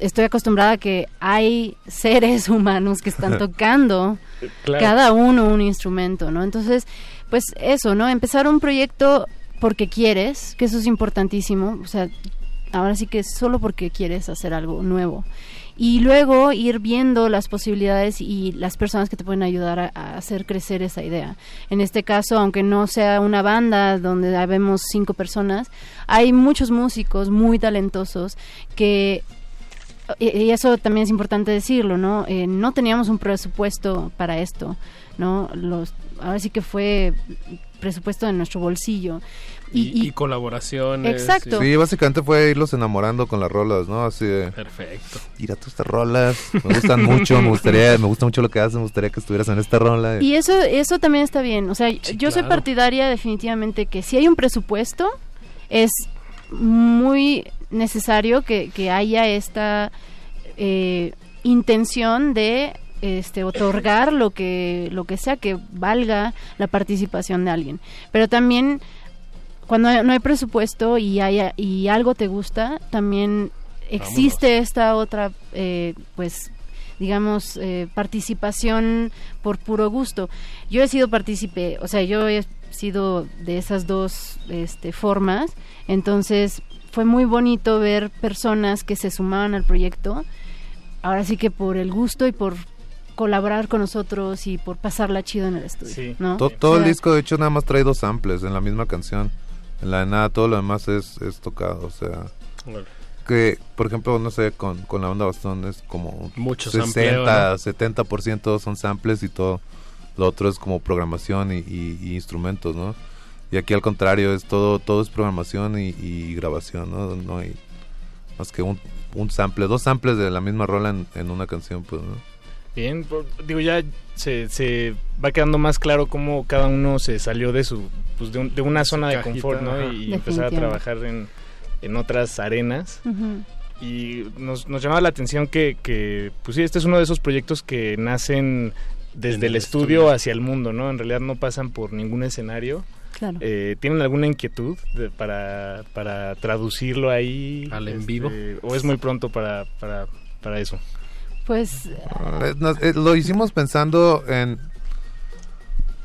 estoy acostumbrada a que hay seres humanos que están tocando Claro. cada uno un instrumento, ¿no? Entonces, pues eso, ¿no? Empezar un proyecto porque quieres, que eso es importantísimo, o sea, ahora sí que es solo porque quieres hacer algo nuevo. Y luego ir viendo las posibilidades y las personas que te pueden ayudar a, hacer crecer esa idea. En este caso, aunque no sea una banda donde habemos cinco personas, hay muchos músicos muy talentosos que y y eso también es importante decirlo, ¿no? Eh, no teníamos un presupuesto para esto, ¿no? Los, ahora sí que fue presupuesto de nuestro bolsillo. Y, y colaboraciones. Exacto. Sí, básicamente fue irlos enamorando con las rolas, ¿no? Así de... Perfecto. Mira, tú estas rolas, me gustan mucho, me gustaría, me gusta mucho lo que haces, me gustaría que estuvieras en esta rola. Y eso, eso también está bien. O sea, yo soy partidaria definitivamente que si hay un presupuesto, es muy necesario que, que haya esta eh, intención de este otorgar lo que lo que sea que valga la participación de alguien pero también cuando no hay presupuesto y hay y algo te gusta también existe esta otra eh, pues digamos eh, participación por puro gusto. Yo he sido partícipe o sea yo he sido de esas dos este, formas. Entonces fue muy bonito ver personas que se sumaban al proyecto. Ahora sí que por el gusto y por colaborar con nosotros y por pasarla chido en el estudio ¿no? To- todo O el disco, de hecho, nada más trae dos samples en la misma canción. En la de nada, todo lo demás es, es tocado, o sea... Que, por ejemplo, no sé, con, con la banda Bastón es como Mucho 60, sampleo, 70% son samples y todo lo otro es como programación y, y- y instrumentos, ¿no? Y aquí al contrario, es todo todo es programación y, y grabación, ¿no? No hay más que un, un sample, dos samples de la misma rola en, en una canción, pues, ¿no? Bien, digo, ya se, se va quedando más claro cómo cada uno se salió de su pues de, un- de una zona de cajita, confort, ¿no? Y empezar a trabajar en, en otras arenas. Y nos, nos llamaba la atención que, que, pues sí, este es uno de esos proyectos que nacen desde el, el estudio, estudio. hacia el mundo, ¿no? En realidad no pasan por ningún escenario. Claro. Eh, ¿Tienen alguna inquietud de- para, para traducirlo ahí? Al en Este, vivo. ¿O es muy pronto para, para, para eso? Pues nos- eh, lo hicimos pensando en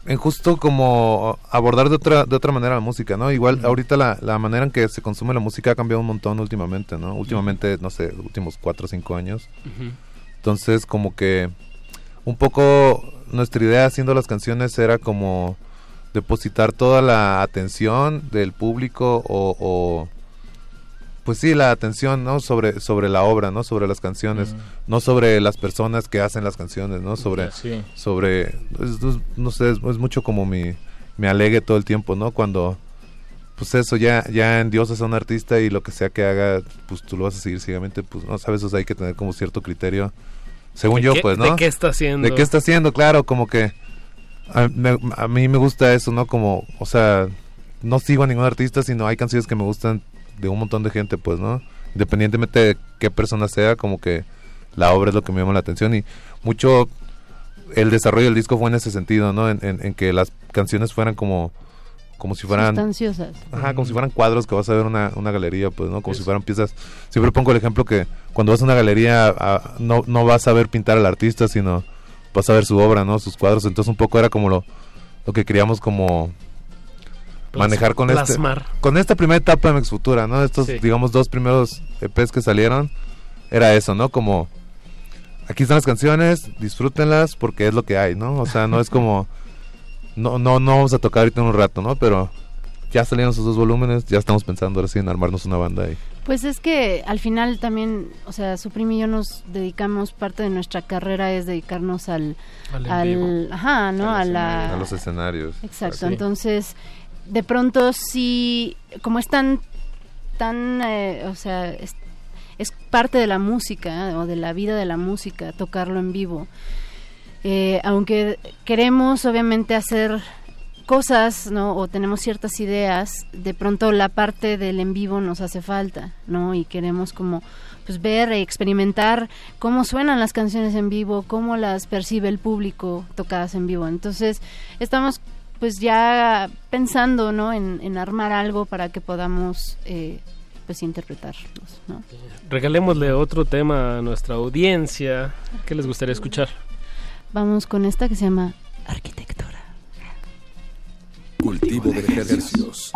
en justo como abordar de otra de otra manera la música, ¿no? Igual ahorita la, la manera en que se consume la música ha cambiado un montón últimamente, ¿no? Últimamente, no sé, últimos cuatro o cinco años. Entonces, como que un poco nuestra idea haciendo las canciones era como depositar toda la atención del público o, o, pues sí, la atención, ¿no? Sobre, sobre la obra, ¿no? Sobre las canciones, no sobre las personas que hacen las canciones, ¿no? Sobre, Sí. sobre, es- es- no sé, es, es mucho como mi, me alegue todo el tiempo, ¿no? Cuando, pues eso, ya, ya en Dios es un artista y lo que sea que haga, pues tú lo vas a seguir ciegamente, pues no sabes, o sea, hay que tener como cierto criterio, según ¿De yo, qué- pues, ¿no? de qué está haciendo? De qué está haciendo, claro, como que a, me- a mí me gusta eso, ¿no? Como, o sea, no sigo a ningún artista, sino hay canciones que me gustan de un montón de gente, pues, ¿no? Independientemente de qué persona sea, como que la obra es lo que me llama la atención y mucho el desarrollo del disco fue en ese sentido, ¿no? En, en- en que las canciones fueran como como si fueran sustanciosas Ajá, como si fueran cuadros que vas a ver una, una galería, pues, ¿no? Como si fueran piezas. Siempre pongo el ejemplo que cuando vas a una galería a- no, no vas a ver pintar al artista, sino vas a ver su obra, ¿no? Sus cuadros. Entonces un poco era como lo, lo que queríamos como manejar con este plasmar. con esta primera etapa de Mex Futura, ¿no? Estos, Sí. digamos, dos primeros EPs que salieron, era eso, ¿no? Como, aquí están las canciones, disfrútenlas porque es lo que hay, ¿no? O sea, no es como, no, no, no vamos a tocar ahorita en un rato, ¿no? Pero ya salieron esos dos volúmenes, ya estamos pensando ahora sí en armarnos una banda ahí. Pues es que al final también, o sea, Supreme y yo nos dedicamos, parte de nuestra carrera es dedicarnos al, Al en vivo. ajá, ¿no? A, la, A los escenarios. Exacto, Sí. entonces de pronto sí, como es tan, tan, eh, o sea, es, parte de la música o de la vida de la música tocarlo en vivo. Eh, aunque queremos obviamente hacer cosas, ¿no? O tenemos ciertas ideas, de pronto la parte del en vivo nos hace falta, ¿no? Y queremos como pues ver e experimentar cómo suenan las canciones en vivo, cómo las percibe el público tocadas en vivo. Entonces, estamos pues ya pensando, ¿no? En, en armar algo para que podamos eh, pues interpretarlos, ¿no? Regalémosle otro tema a nuestra audiencia. ¿Qué les gustaría escuchar? Vamos con esta que se llama Arquitectura. Cultivo de ejercicios.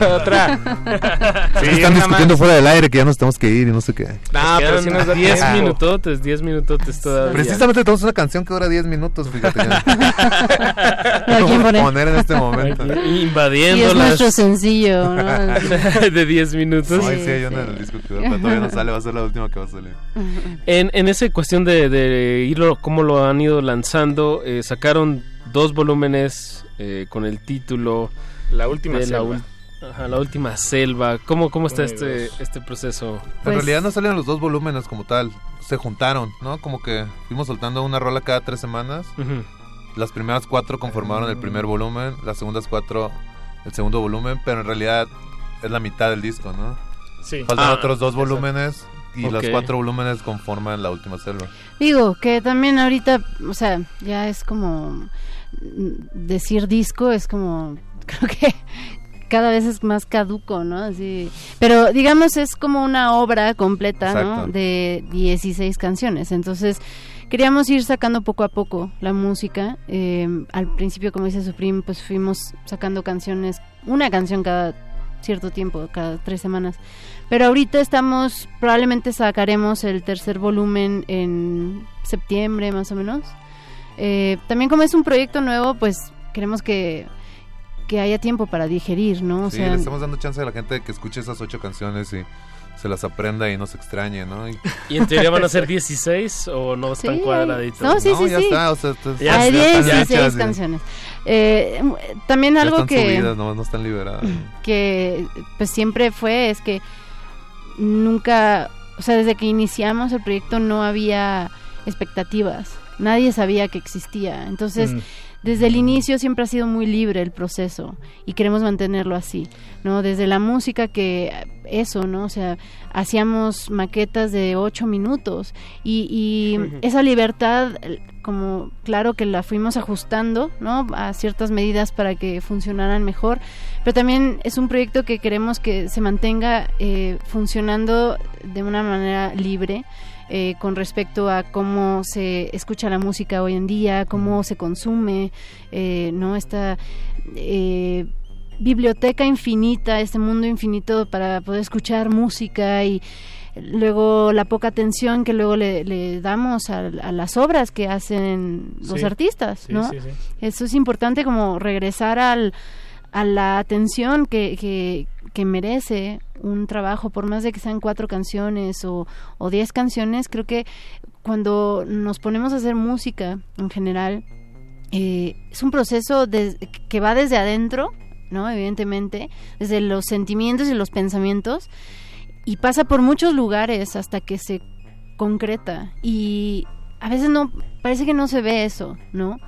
Otra. Sí, Sí, están discutiendo más. fuera del aire que ya nos tenemos que ir y no sé qué. Ah, pero si nos 10 tiempo. minutotes, 10 minutotes todavía. Precisamente tenemos una canción que dura 10 minutos, fíjate. ¿A quién Vamos a poner? poner en este momento. Aquí, Y Invadiendo es las nuestro sencillo, ¿no? de 10 minutos. Ay, sí, hay una en el disco que todavía no sale, va a ser la última que va a salir. En, en esa cuestión de, de irlo, cómo lo han ido lanzando, eh, sacaron dos volúmenes eh, con el título La última de la, selva. ul- ajá, la última selva. ¿Cómo, cómo está este, este proceso? Pues- en realidad no salieron los dos volúmenes como tal, se juntaron, ¿no? Como que fuimos soltando una rola cada tres semanas. Las primeras cuatro conformaron el primer volumen, las segundas cuatro el segundo volumen, pero en realidad es la mitad del disco, ¿no? Sí. Faltan Ah, otros dos volúmenes y los Ok. cuatro volúmenes conforman la última selva. Digo, que también ahorita, o sea, ya es como mm, decir disco es como creo que cada vez es más caduco, ¿no? Así, pero digamos es como una obra completa, ¿no? De 16 canciones. Entonces, queríamos ir sacando poco a poco la música. Eh, al principio, como dice Supreme, pues fuimos sacando canciones, una canción cada cierto tiempo, cada tres semanas. Pero ahorita estamos, probablemente sacaremos el tercer volumen en septiembre más o menos. Eh, también como es un proyecto nuevo, pues queremos que, que haya tiempo para digerir, ¿no? O sí, sea, le estamos dando chance a la gente de que escuche esas ocho canciones y se las aprenda y no se extrañe, ¿no? Y, ¿Y en teoría van a ser 16 o no están Sí, cuadraditos? no, sí, sí, ya sí. está, o sea, Ya hay está, ya 16 hechas, sí. canciones. Eh, también ya algo están que... subidas, no, no están liberadas. que pues siempre fue es que nunca, o sea, desde que iniciamos el proyecto no había expectativas, nadie sabía que existía, entonces Mm. Desde el inicio siempre ha sido muy libre el proceso y queremos mantenerlo así, ¿no? Desde la música que eso, ¿no? O sea, hacíamos maquetas de ocho minutos y, y esa libertad, como claro que la fuimos ajustando, ¿no? A ciertas medidas para que funcionaran mejor, pero también es un proyecto que queremos que se mantenga eh, funcionando de una manera libre eh, con respecto a cómo se escucha la música hoy en día, cómo se consume, eh, ¿no? Esta eh, biblioteca infinita, este mundo infinito para poder escuchar música y luego la poca atención que luego le, le damos a, a las obras que hacen los Sí. artistas, ¿no? sí, sí. Eso es importante como regresar al, a la atención que, que, merece un trabajo, por más de que sean cuatro canciones o, o diez canciones, creo que cuando nos ponemos a hacer música en general, eh, es un proceso que va desde adentro, ¿no? Evidentemente, desde los sentimientos y los pensamientos, y pasa por muchos lugares hasta que se concreta. Y a veces no, parece que no se ve eso, ¿no?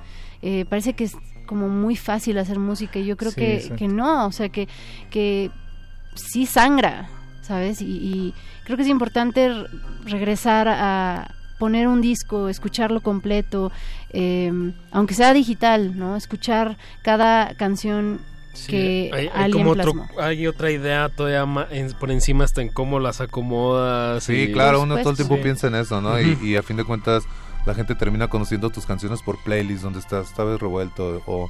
Eh, parece que como muy fácil hacer música y yo creo Sí, que, que no, o sea, que, que sí sangra, ¿sabes? Y, y creo que es importante regresar a poner un disco, escucharlo completo, eh, aunque sea digital, ¿no? Escuchar cada canción Sí, que hay, hay alguien como otro- hay otra idea todavía ma- en- por encima hasta en cómo las acomodas. Sí, y- claro, uno todo el tiempo Sí. piensa en eso, ¿no? Y a fin de cuentas la gente termina conociendo tus canciones por playlists donde estás, esta vez revuelto o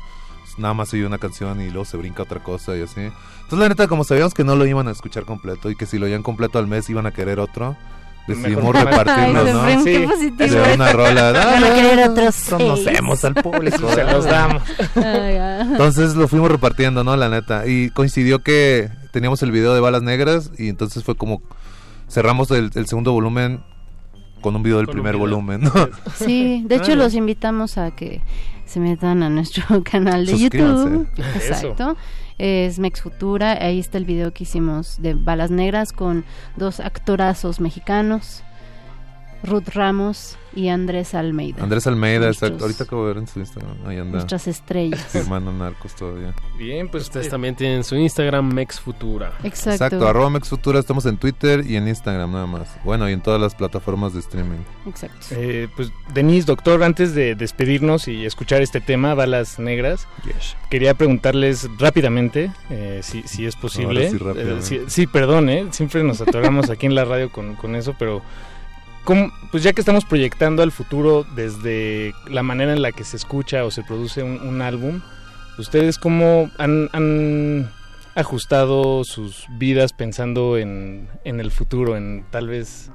nada más oye una canción y luego se brinca otra cosa y así. Entonces la neta, como sabíamos que no lo iban a escuchar completo y que si lo oían completo al mes iban a querer otro, decidimos repartirnos, Ay, ¿no? Sí. positivo. De una rola. Van a "Dale, querer otros Conocemos seis". al público. Se los damos. Ah. Entonces lo fuimos repartiendo, ¿no? La neta. Y coincidió que teníamos el video de Balas Negras y entonces fue como cerramos el, el segundo volumen con un video del primer video. volumen, ¿no? Sí, de hecho Ah. los invitamos a que se metan a nuestro canal de. YouTube. Eso. Exacto. Es Mex Futura, ahí está el video que hicimos de Balas Negras con dos actorazos mexicanos, Ruth Ramos y Andrés Almeida. Andrés Almeida, Nuestros- exacto. Ahorita acabo de ver en su Instagram. Ahí anda. Nuestras estrellas. Firmando narcos todavía. Bien, pues Ustedes también tienen su Instagram, Mex Futura. Exacto. Exacto, arroba Mexfutura, estamos en Twitter y en Instagram nada más. Bueno, y en todas las plataformas de streaming. Exacto. Eh, pues Denise, doctor, antes de despedirnos y escuchar este tema, Balas Negras, quería preguntarles rápidamente, eh, si, si es posible. Ahora sí, rápidamente. Eh, sí, sí, perdón, eh, siempre nos atoramos aquí en la radio con, con eso, pero ¿cómo- pues ya que estamos proyectando al futuro desde la manera en la que se escucha o se produce un, álbum, ¿ustedes cómo han, han ajustado sus vidas pensando en, en el futuro, en tal vez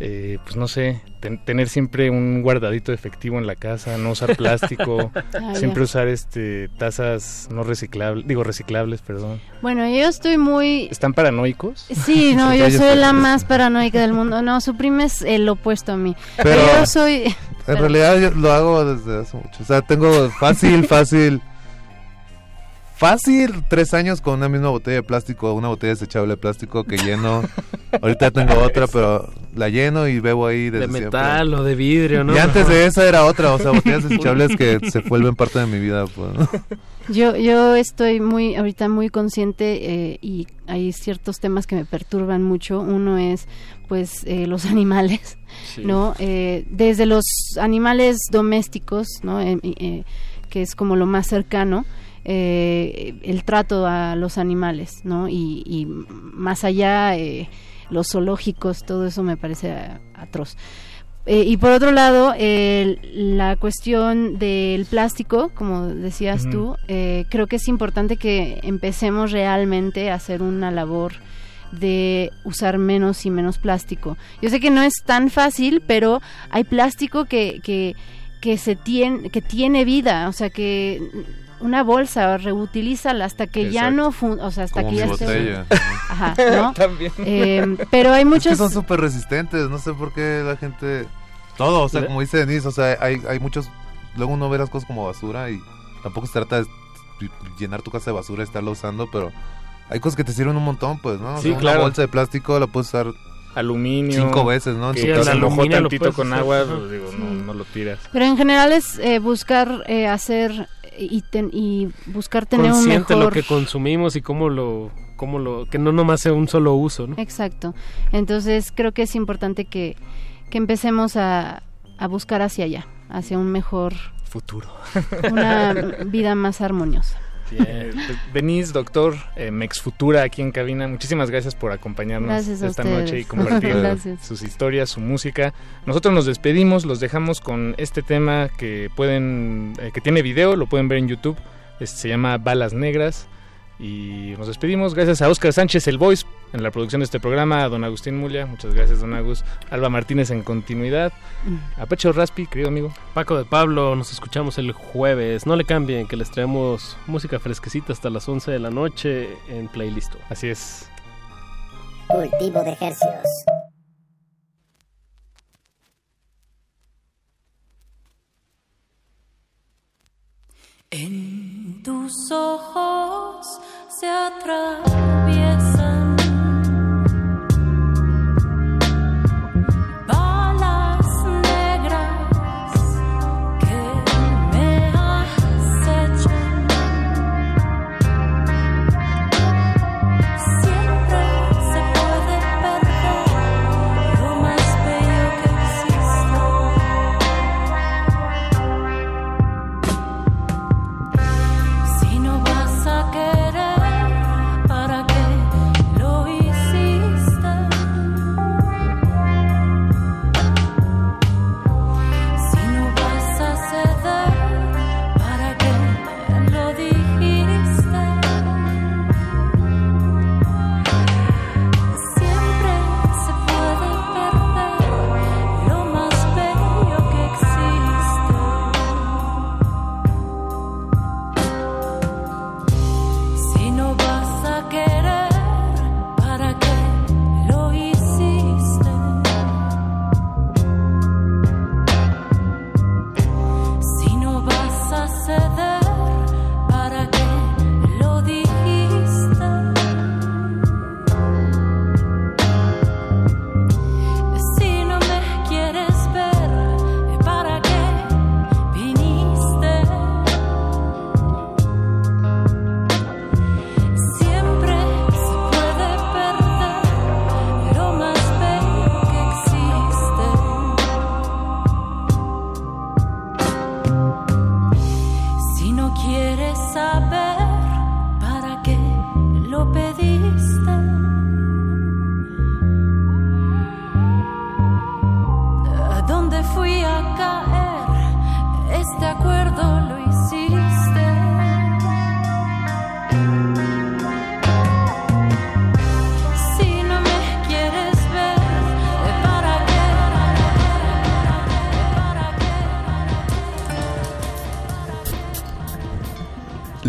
eh, pues no sé, ten- tener siempre un guardadito de efectivo en la casa, no usar plástico, Ah, siempre usar este tazas no reciclables, digo reciclables, perdón. Bueno, yo estoy muy... ¿Están paranoicos? Sí, no, yo soy la más paranoica del mundo. No, Supreme es el opuesto a mí. Pero- yo soy... En realidad yo lo hago desde hace mucho. O sea, tengo fácil, fácil. Fácil, tres años con una misma botella de plástico, una botella desechable de plástico que lleno. Ahorita tengo otra, pero la lleno y bebo ahí desde De siempre. metal o de vidrio, ¿no? Y antes de esa era otra, o sea, botellas desechables que se vuelven parte de mi vida. Pues, ¿no? Yo, yo estoy muy, ahorita muy consciente eh, y hay ciertos temas que me perturban mucho. Uno es, pues, eh, los animales, Sí. ¿no? Eh, desde los animales domésticos, ¿no? Eh, eh, que es como lo más cercano. Eh, el trato a los animales, ¿no? Y, y más allá, eh, los zoológicos, todo eso me parece atroz. Eh, y por otro lado, la cuestión del plástico, como decías tú, eh, creo que es importante que empecemos realmente a hacer una labor de usar menos y menos plástico. Yo sé que no es tan fácil, pero hay plástico que, que, que se tiene, que tiene vida, o sea que una bolsa reutilízala hasta que ya no fun- o sea hasta Como que mi ya esté- botella. Ajá, ¿no? También. Eh, pero hay Es muchos que son súper resistentes, no sé por qué la gente... Todo, o sea, ¿Le- como dice Denise, o sea, hay, hay muchos... Luego uno ve las cosas como basura y tampoco se trata de llenar tu casa de basura y estarla usando, pero hay cosas que te sirven un montón, pues, ¿no? O Sí, sea, claro. Una bolsa de plástico la puedes usar Aluminio. cinco veces, ¿no? En Que mojó aluminio lo tantito puedes con usar, agua, pues, digo, no, no lo tiras. Pero en general es eh, buscar eh, hacer y, ten- y buscar tener un Consciente mejor... lo que consumimos y cómo lo, cómo lo, que no nomás sea un solo uso, ¿no? Exacto. Entonces creo que es importante que, que empecemos a, a buscar hacia allá, hacia un mejor... Futuro. Una vida más armoniosa. Pues, Denise, doctor, eh, Mex Futura aquí en cabina, muchísimas gracias por acompañarnos Gracias esta ustedes. noche y compartir sus historias, su música. Nosotros nos despedimos, los dejamos con este tema que pueden, eh, que tiene video, lo pueden ver en YouTube, es- se llama Balas Negras. Y nos despedimos gracias a Oscar Sánchez, el voice, en la producción de este programa, a don Agustín Mulia, muchas gracias don Agus, Alba Martínez en continuidad, a Pecho Raspi, querido amigo. Paco de Pablo, nos escuchamos el jueves. No le cambien, que les traemos música fresquecita hasta las 11 de la noche en playlist. Así es. Cultivo de hercios. En tus ojos se atraviesan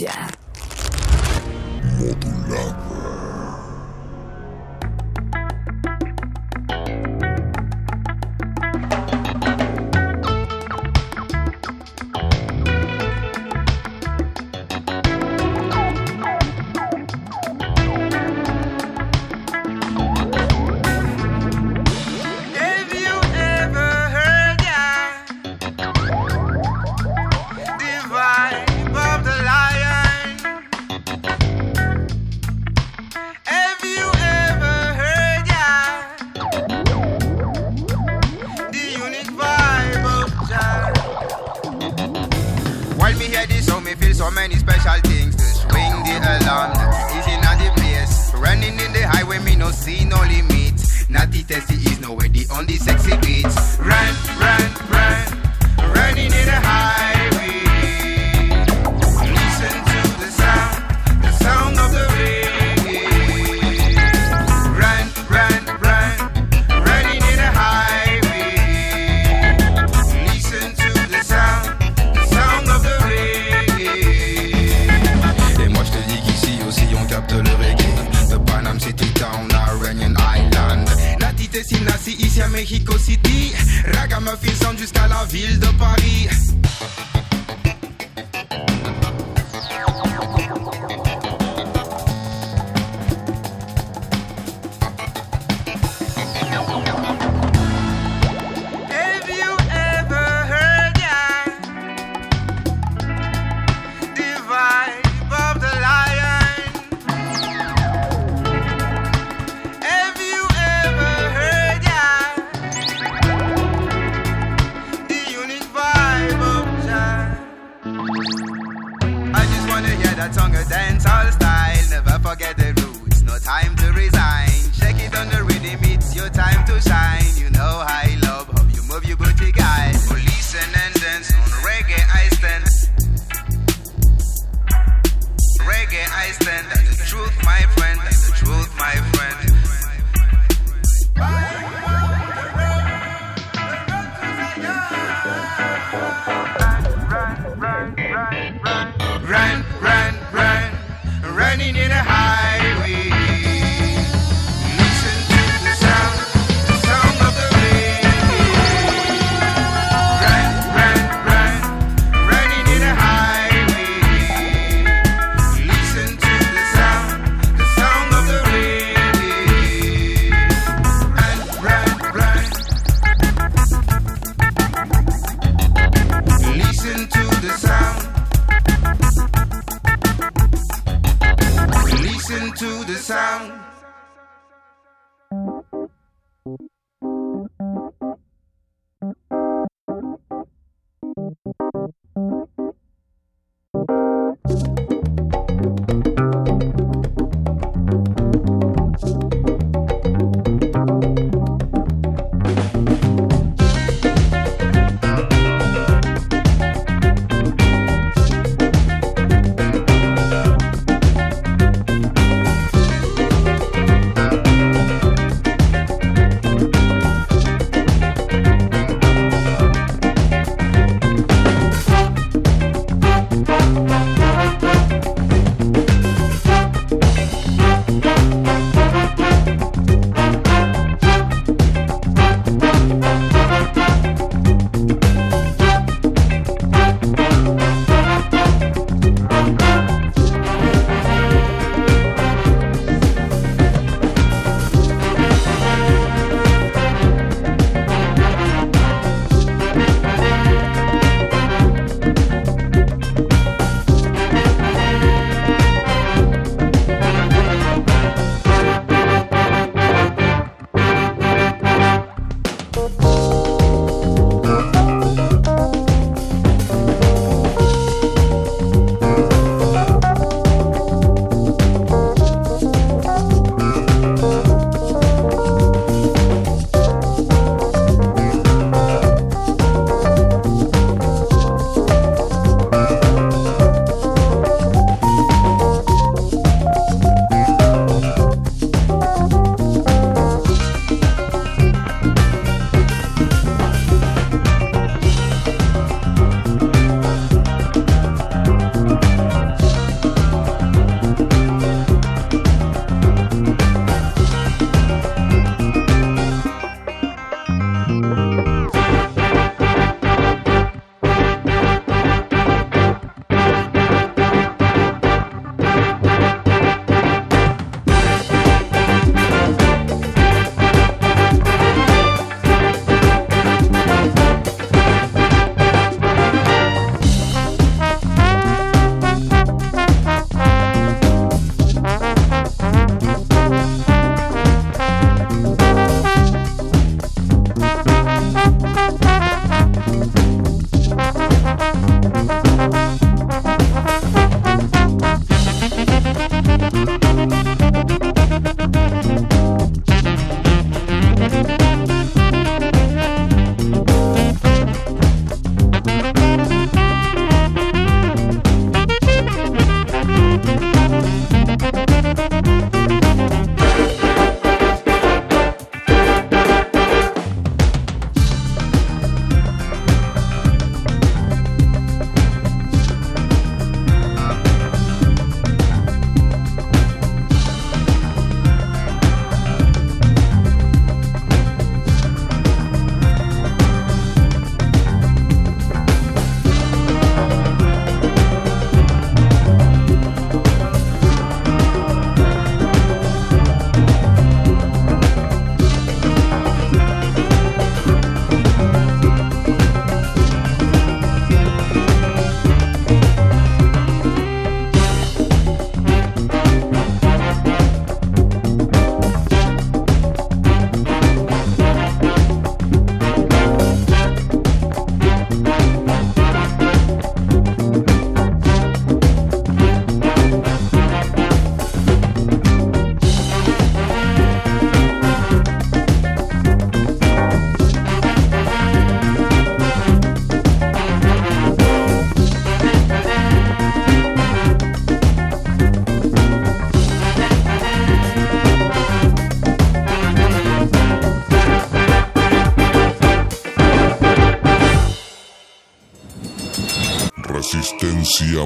Resistencia.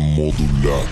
Modulada.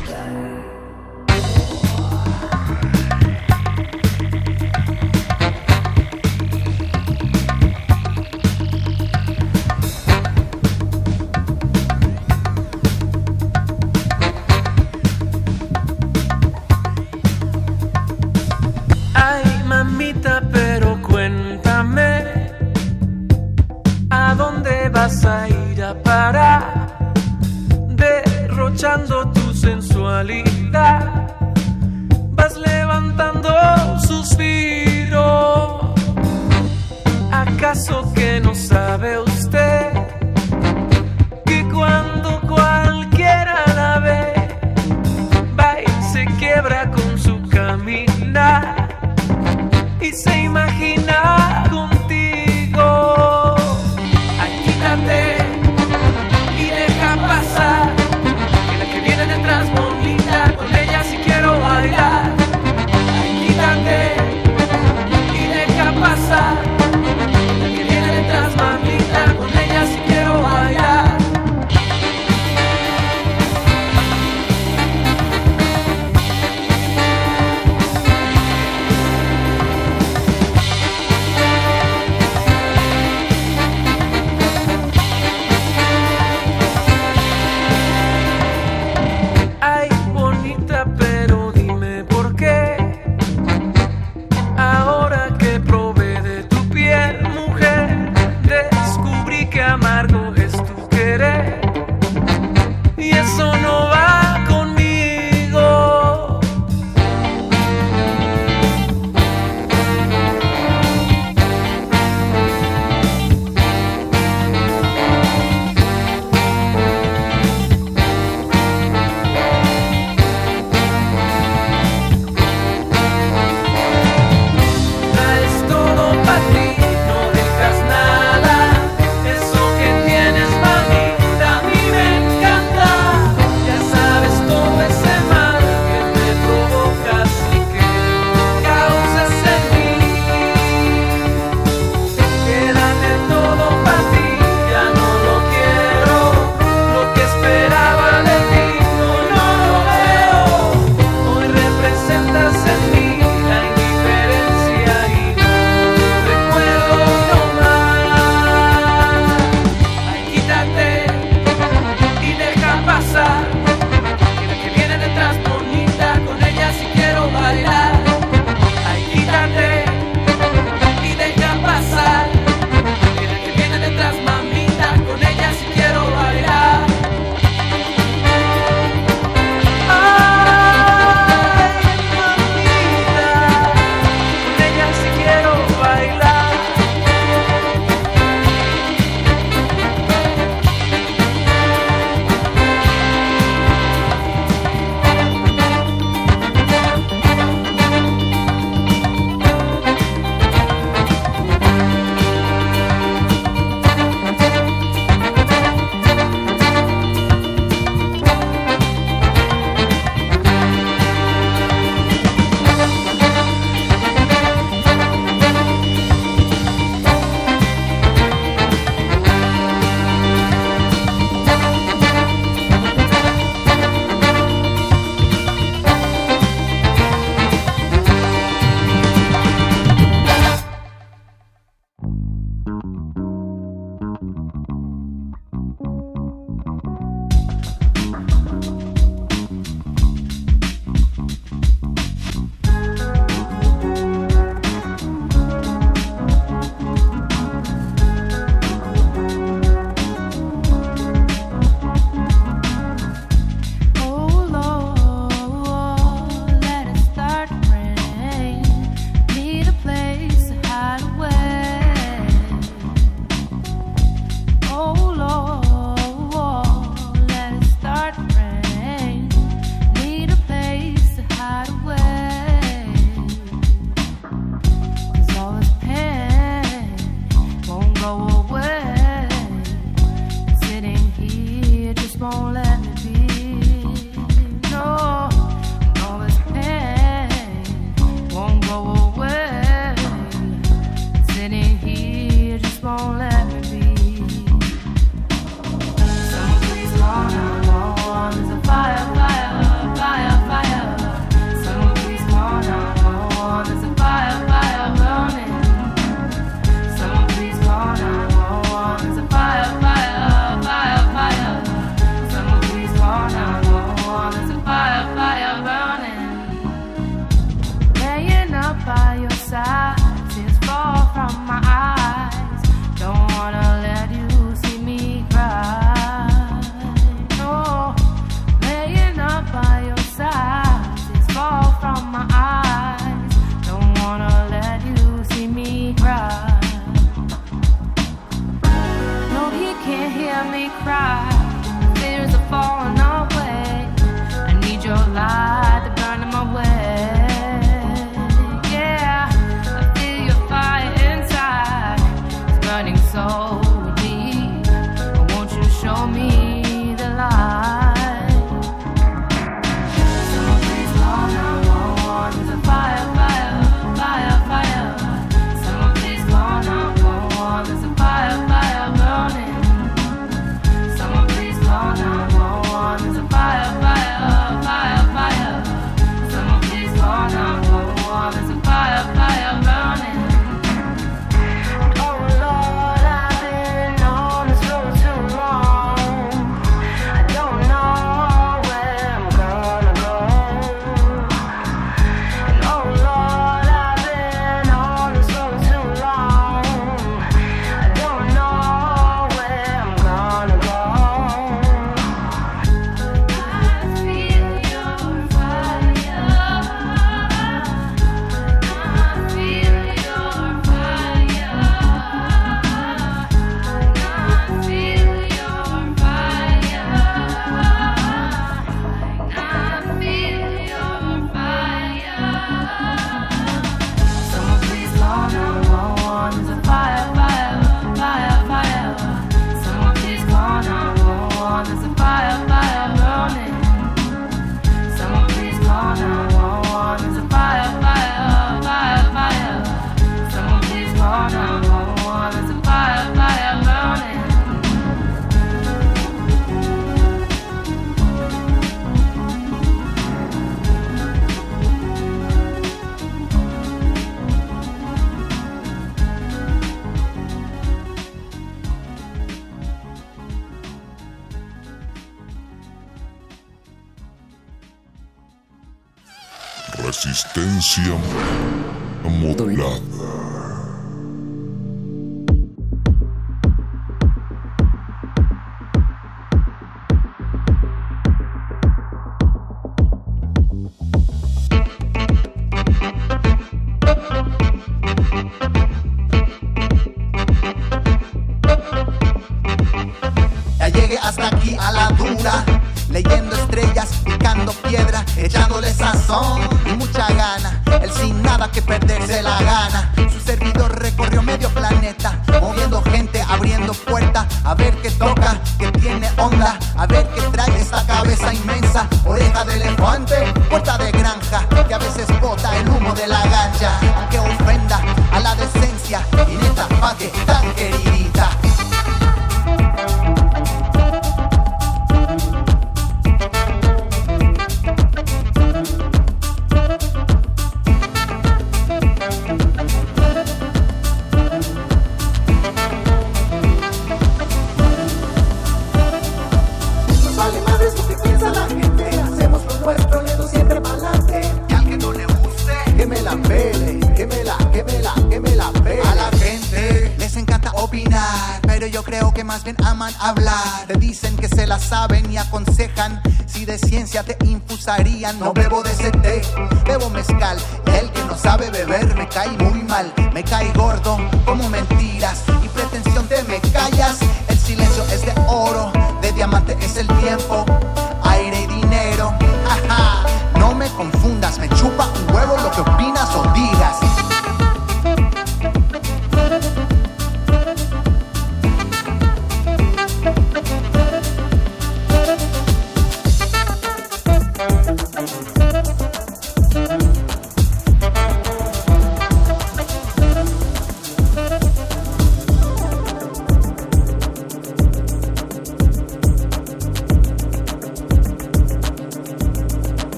viendo estrellas, picando piedra, echándole sazón y mucha gana. Él sin nada que perderse la gana. Su servidor recorrió medio planeta, moviendo gente, abriendo puertas. A ver qué toca, que tiene onda. A ver qué trae esta cabeza inmensa. Oreja de elefante, puerta de granja, que a veces bota el humo de la gancha. aunque ofenda a la decencia y neta pa' que tan querida. te infusarían. No bebo de ese té, bebo mezcal. El que no sabe beber me cae muy mal, me caigo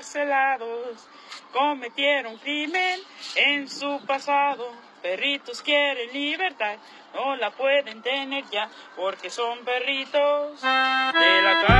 encarcelados, cometieron crimen en su pasado. Perritos quieren libertad, no la pueden tener ya, porque son perritos de la cárcel.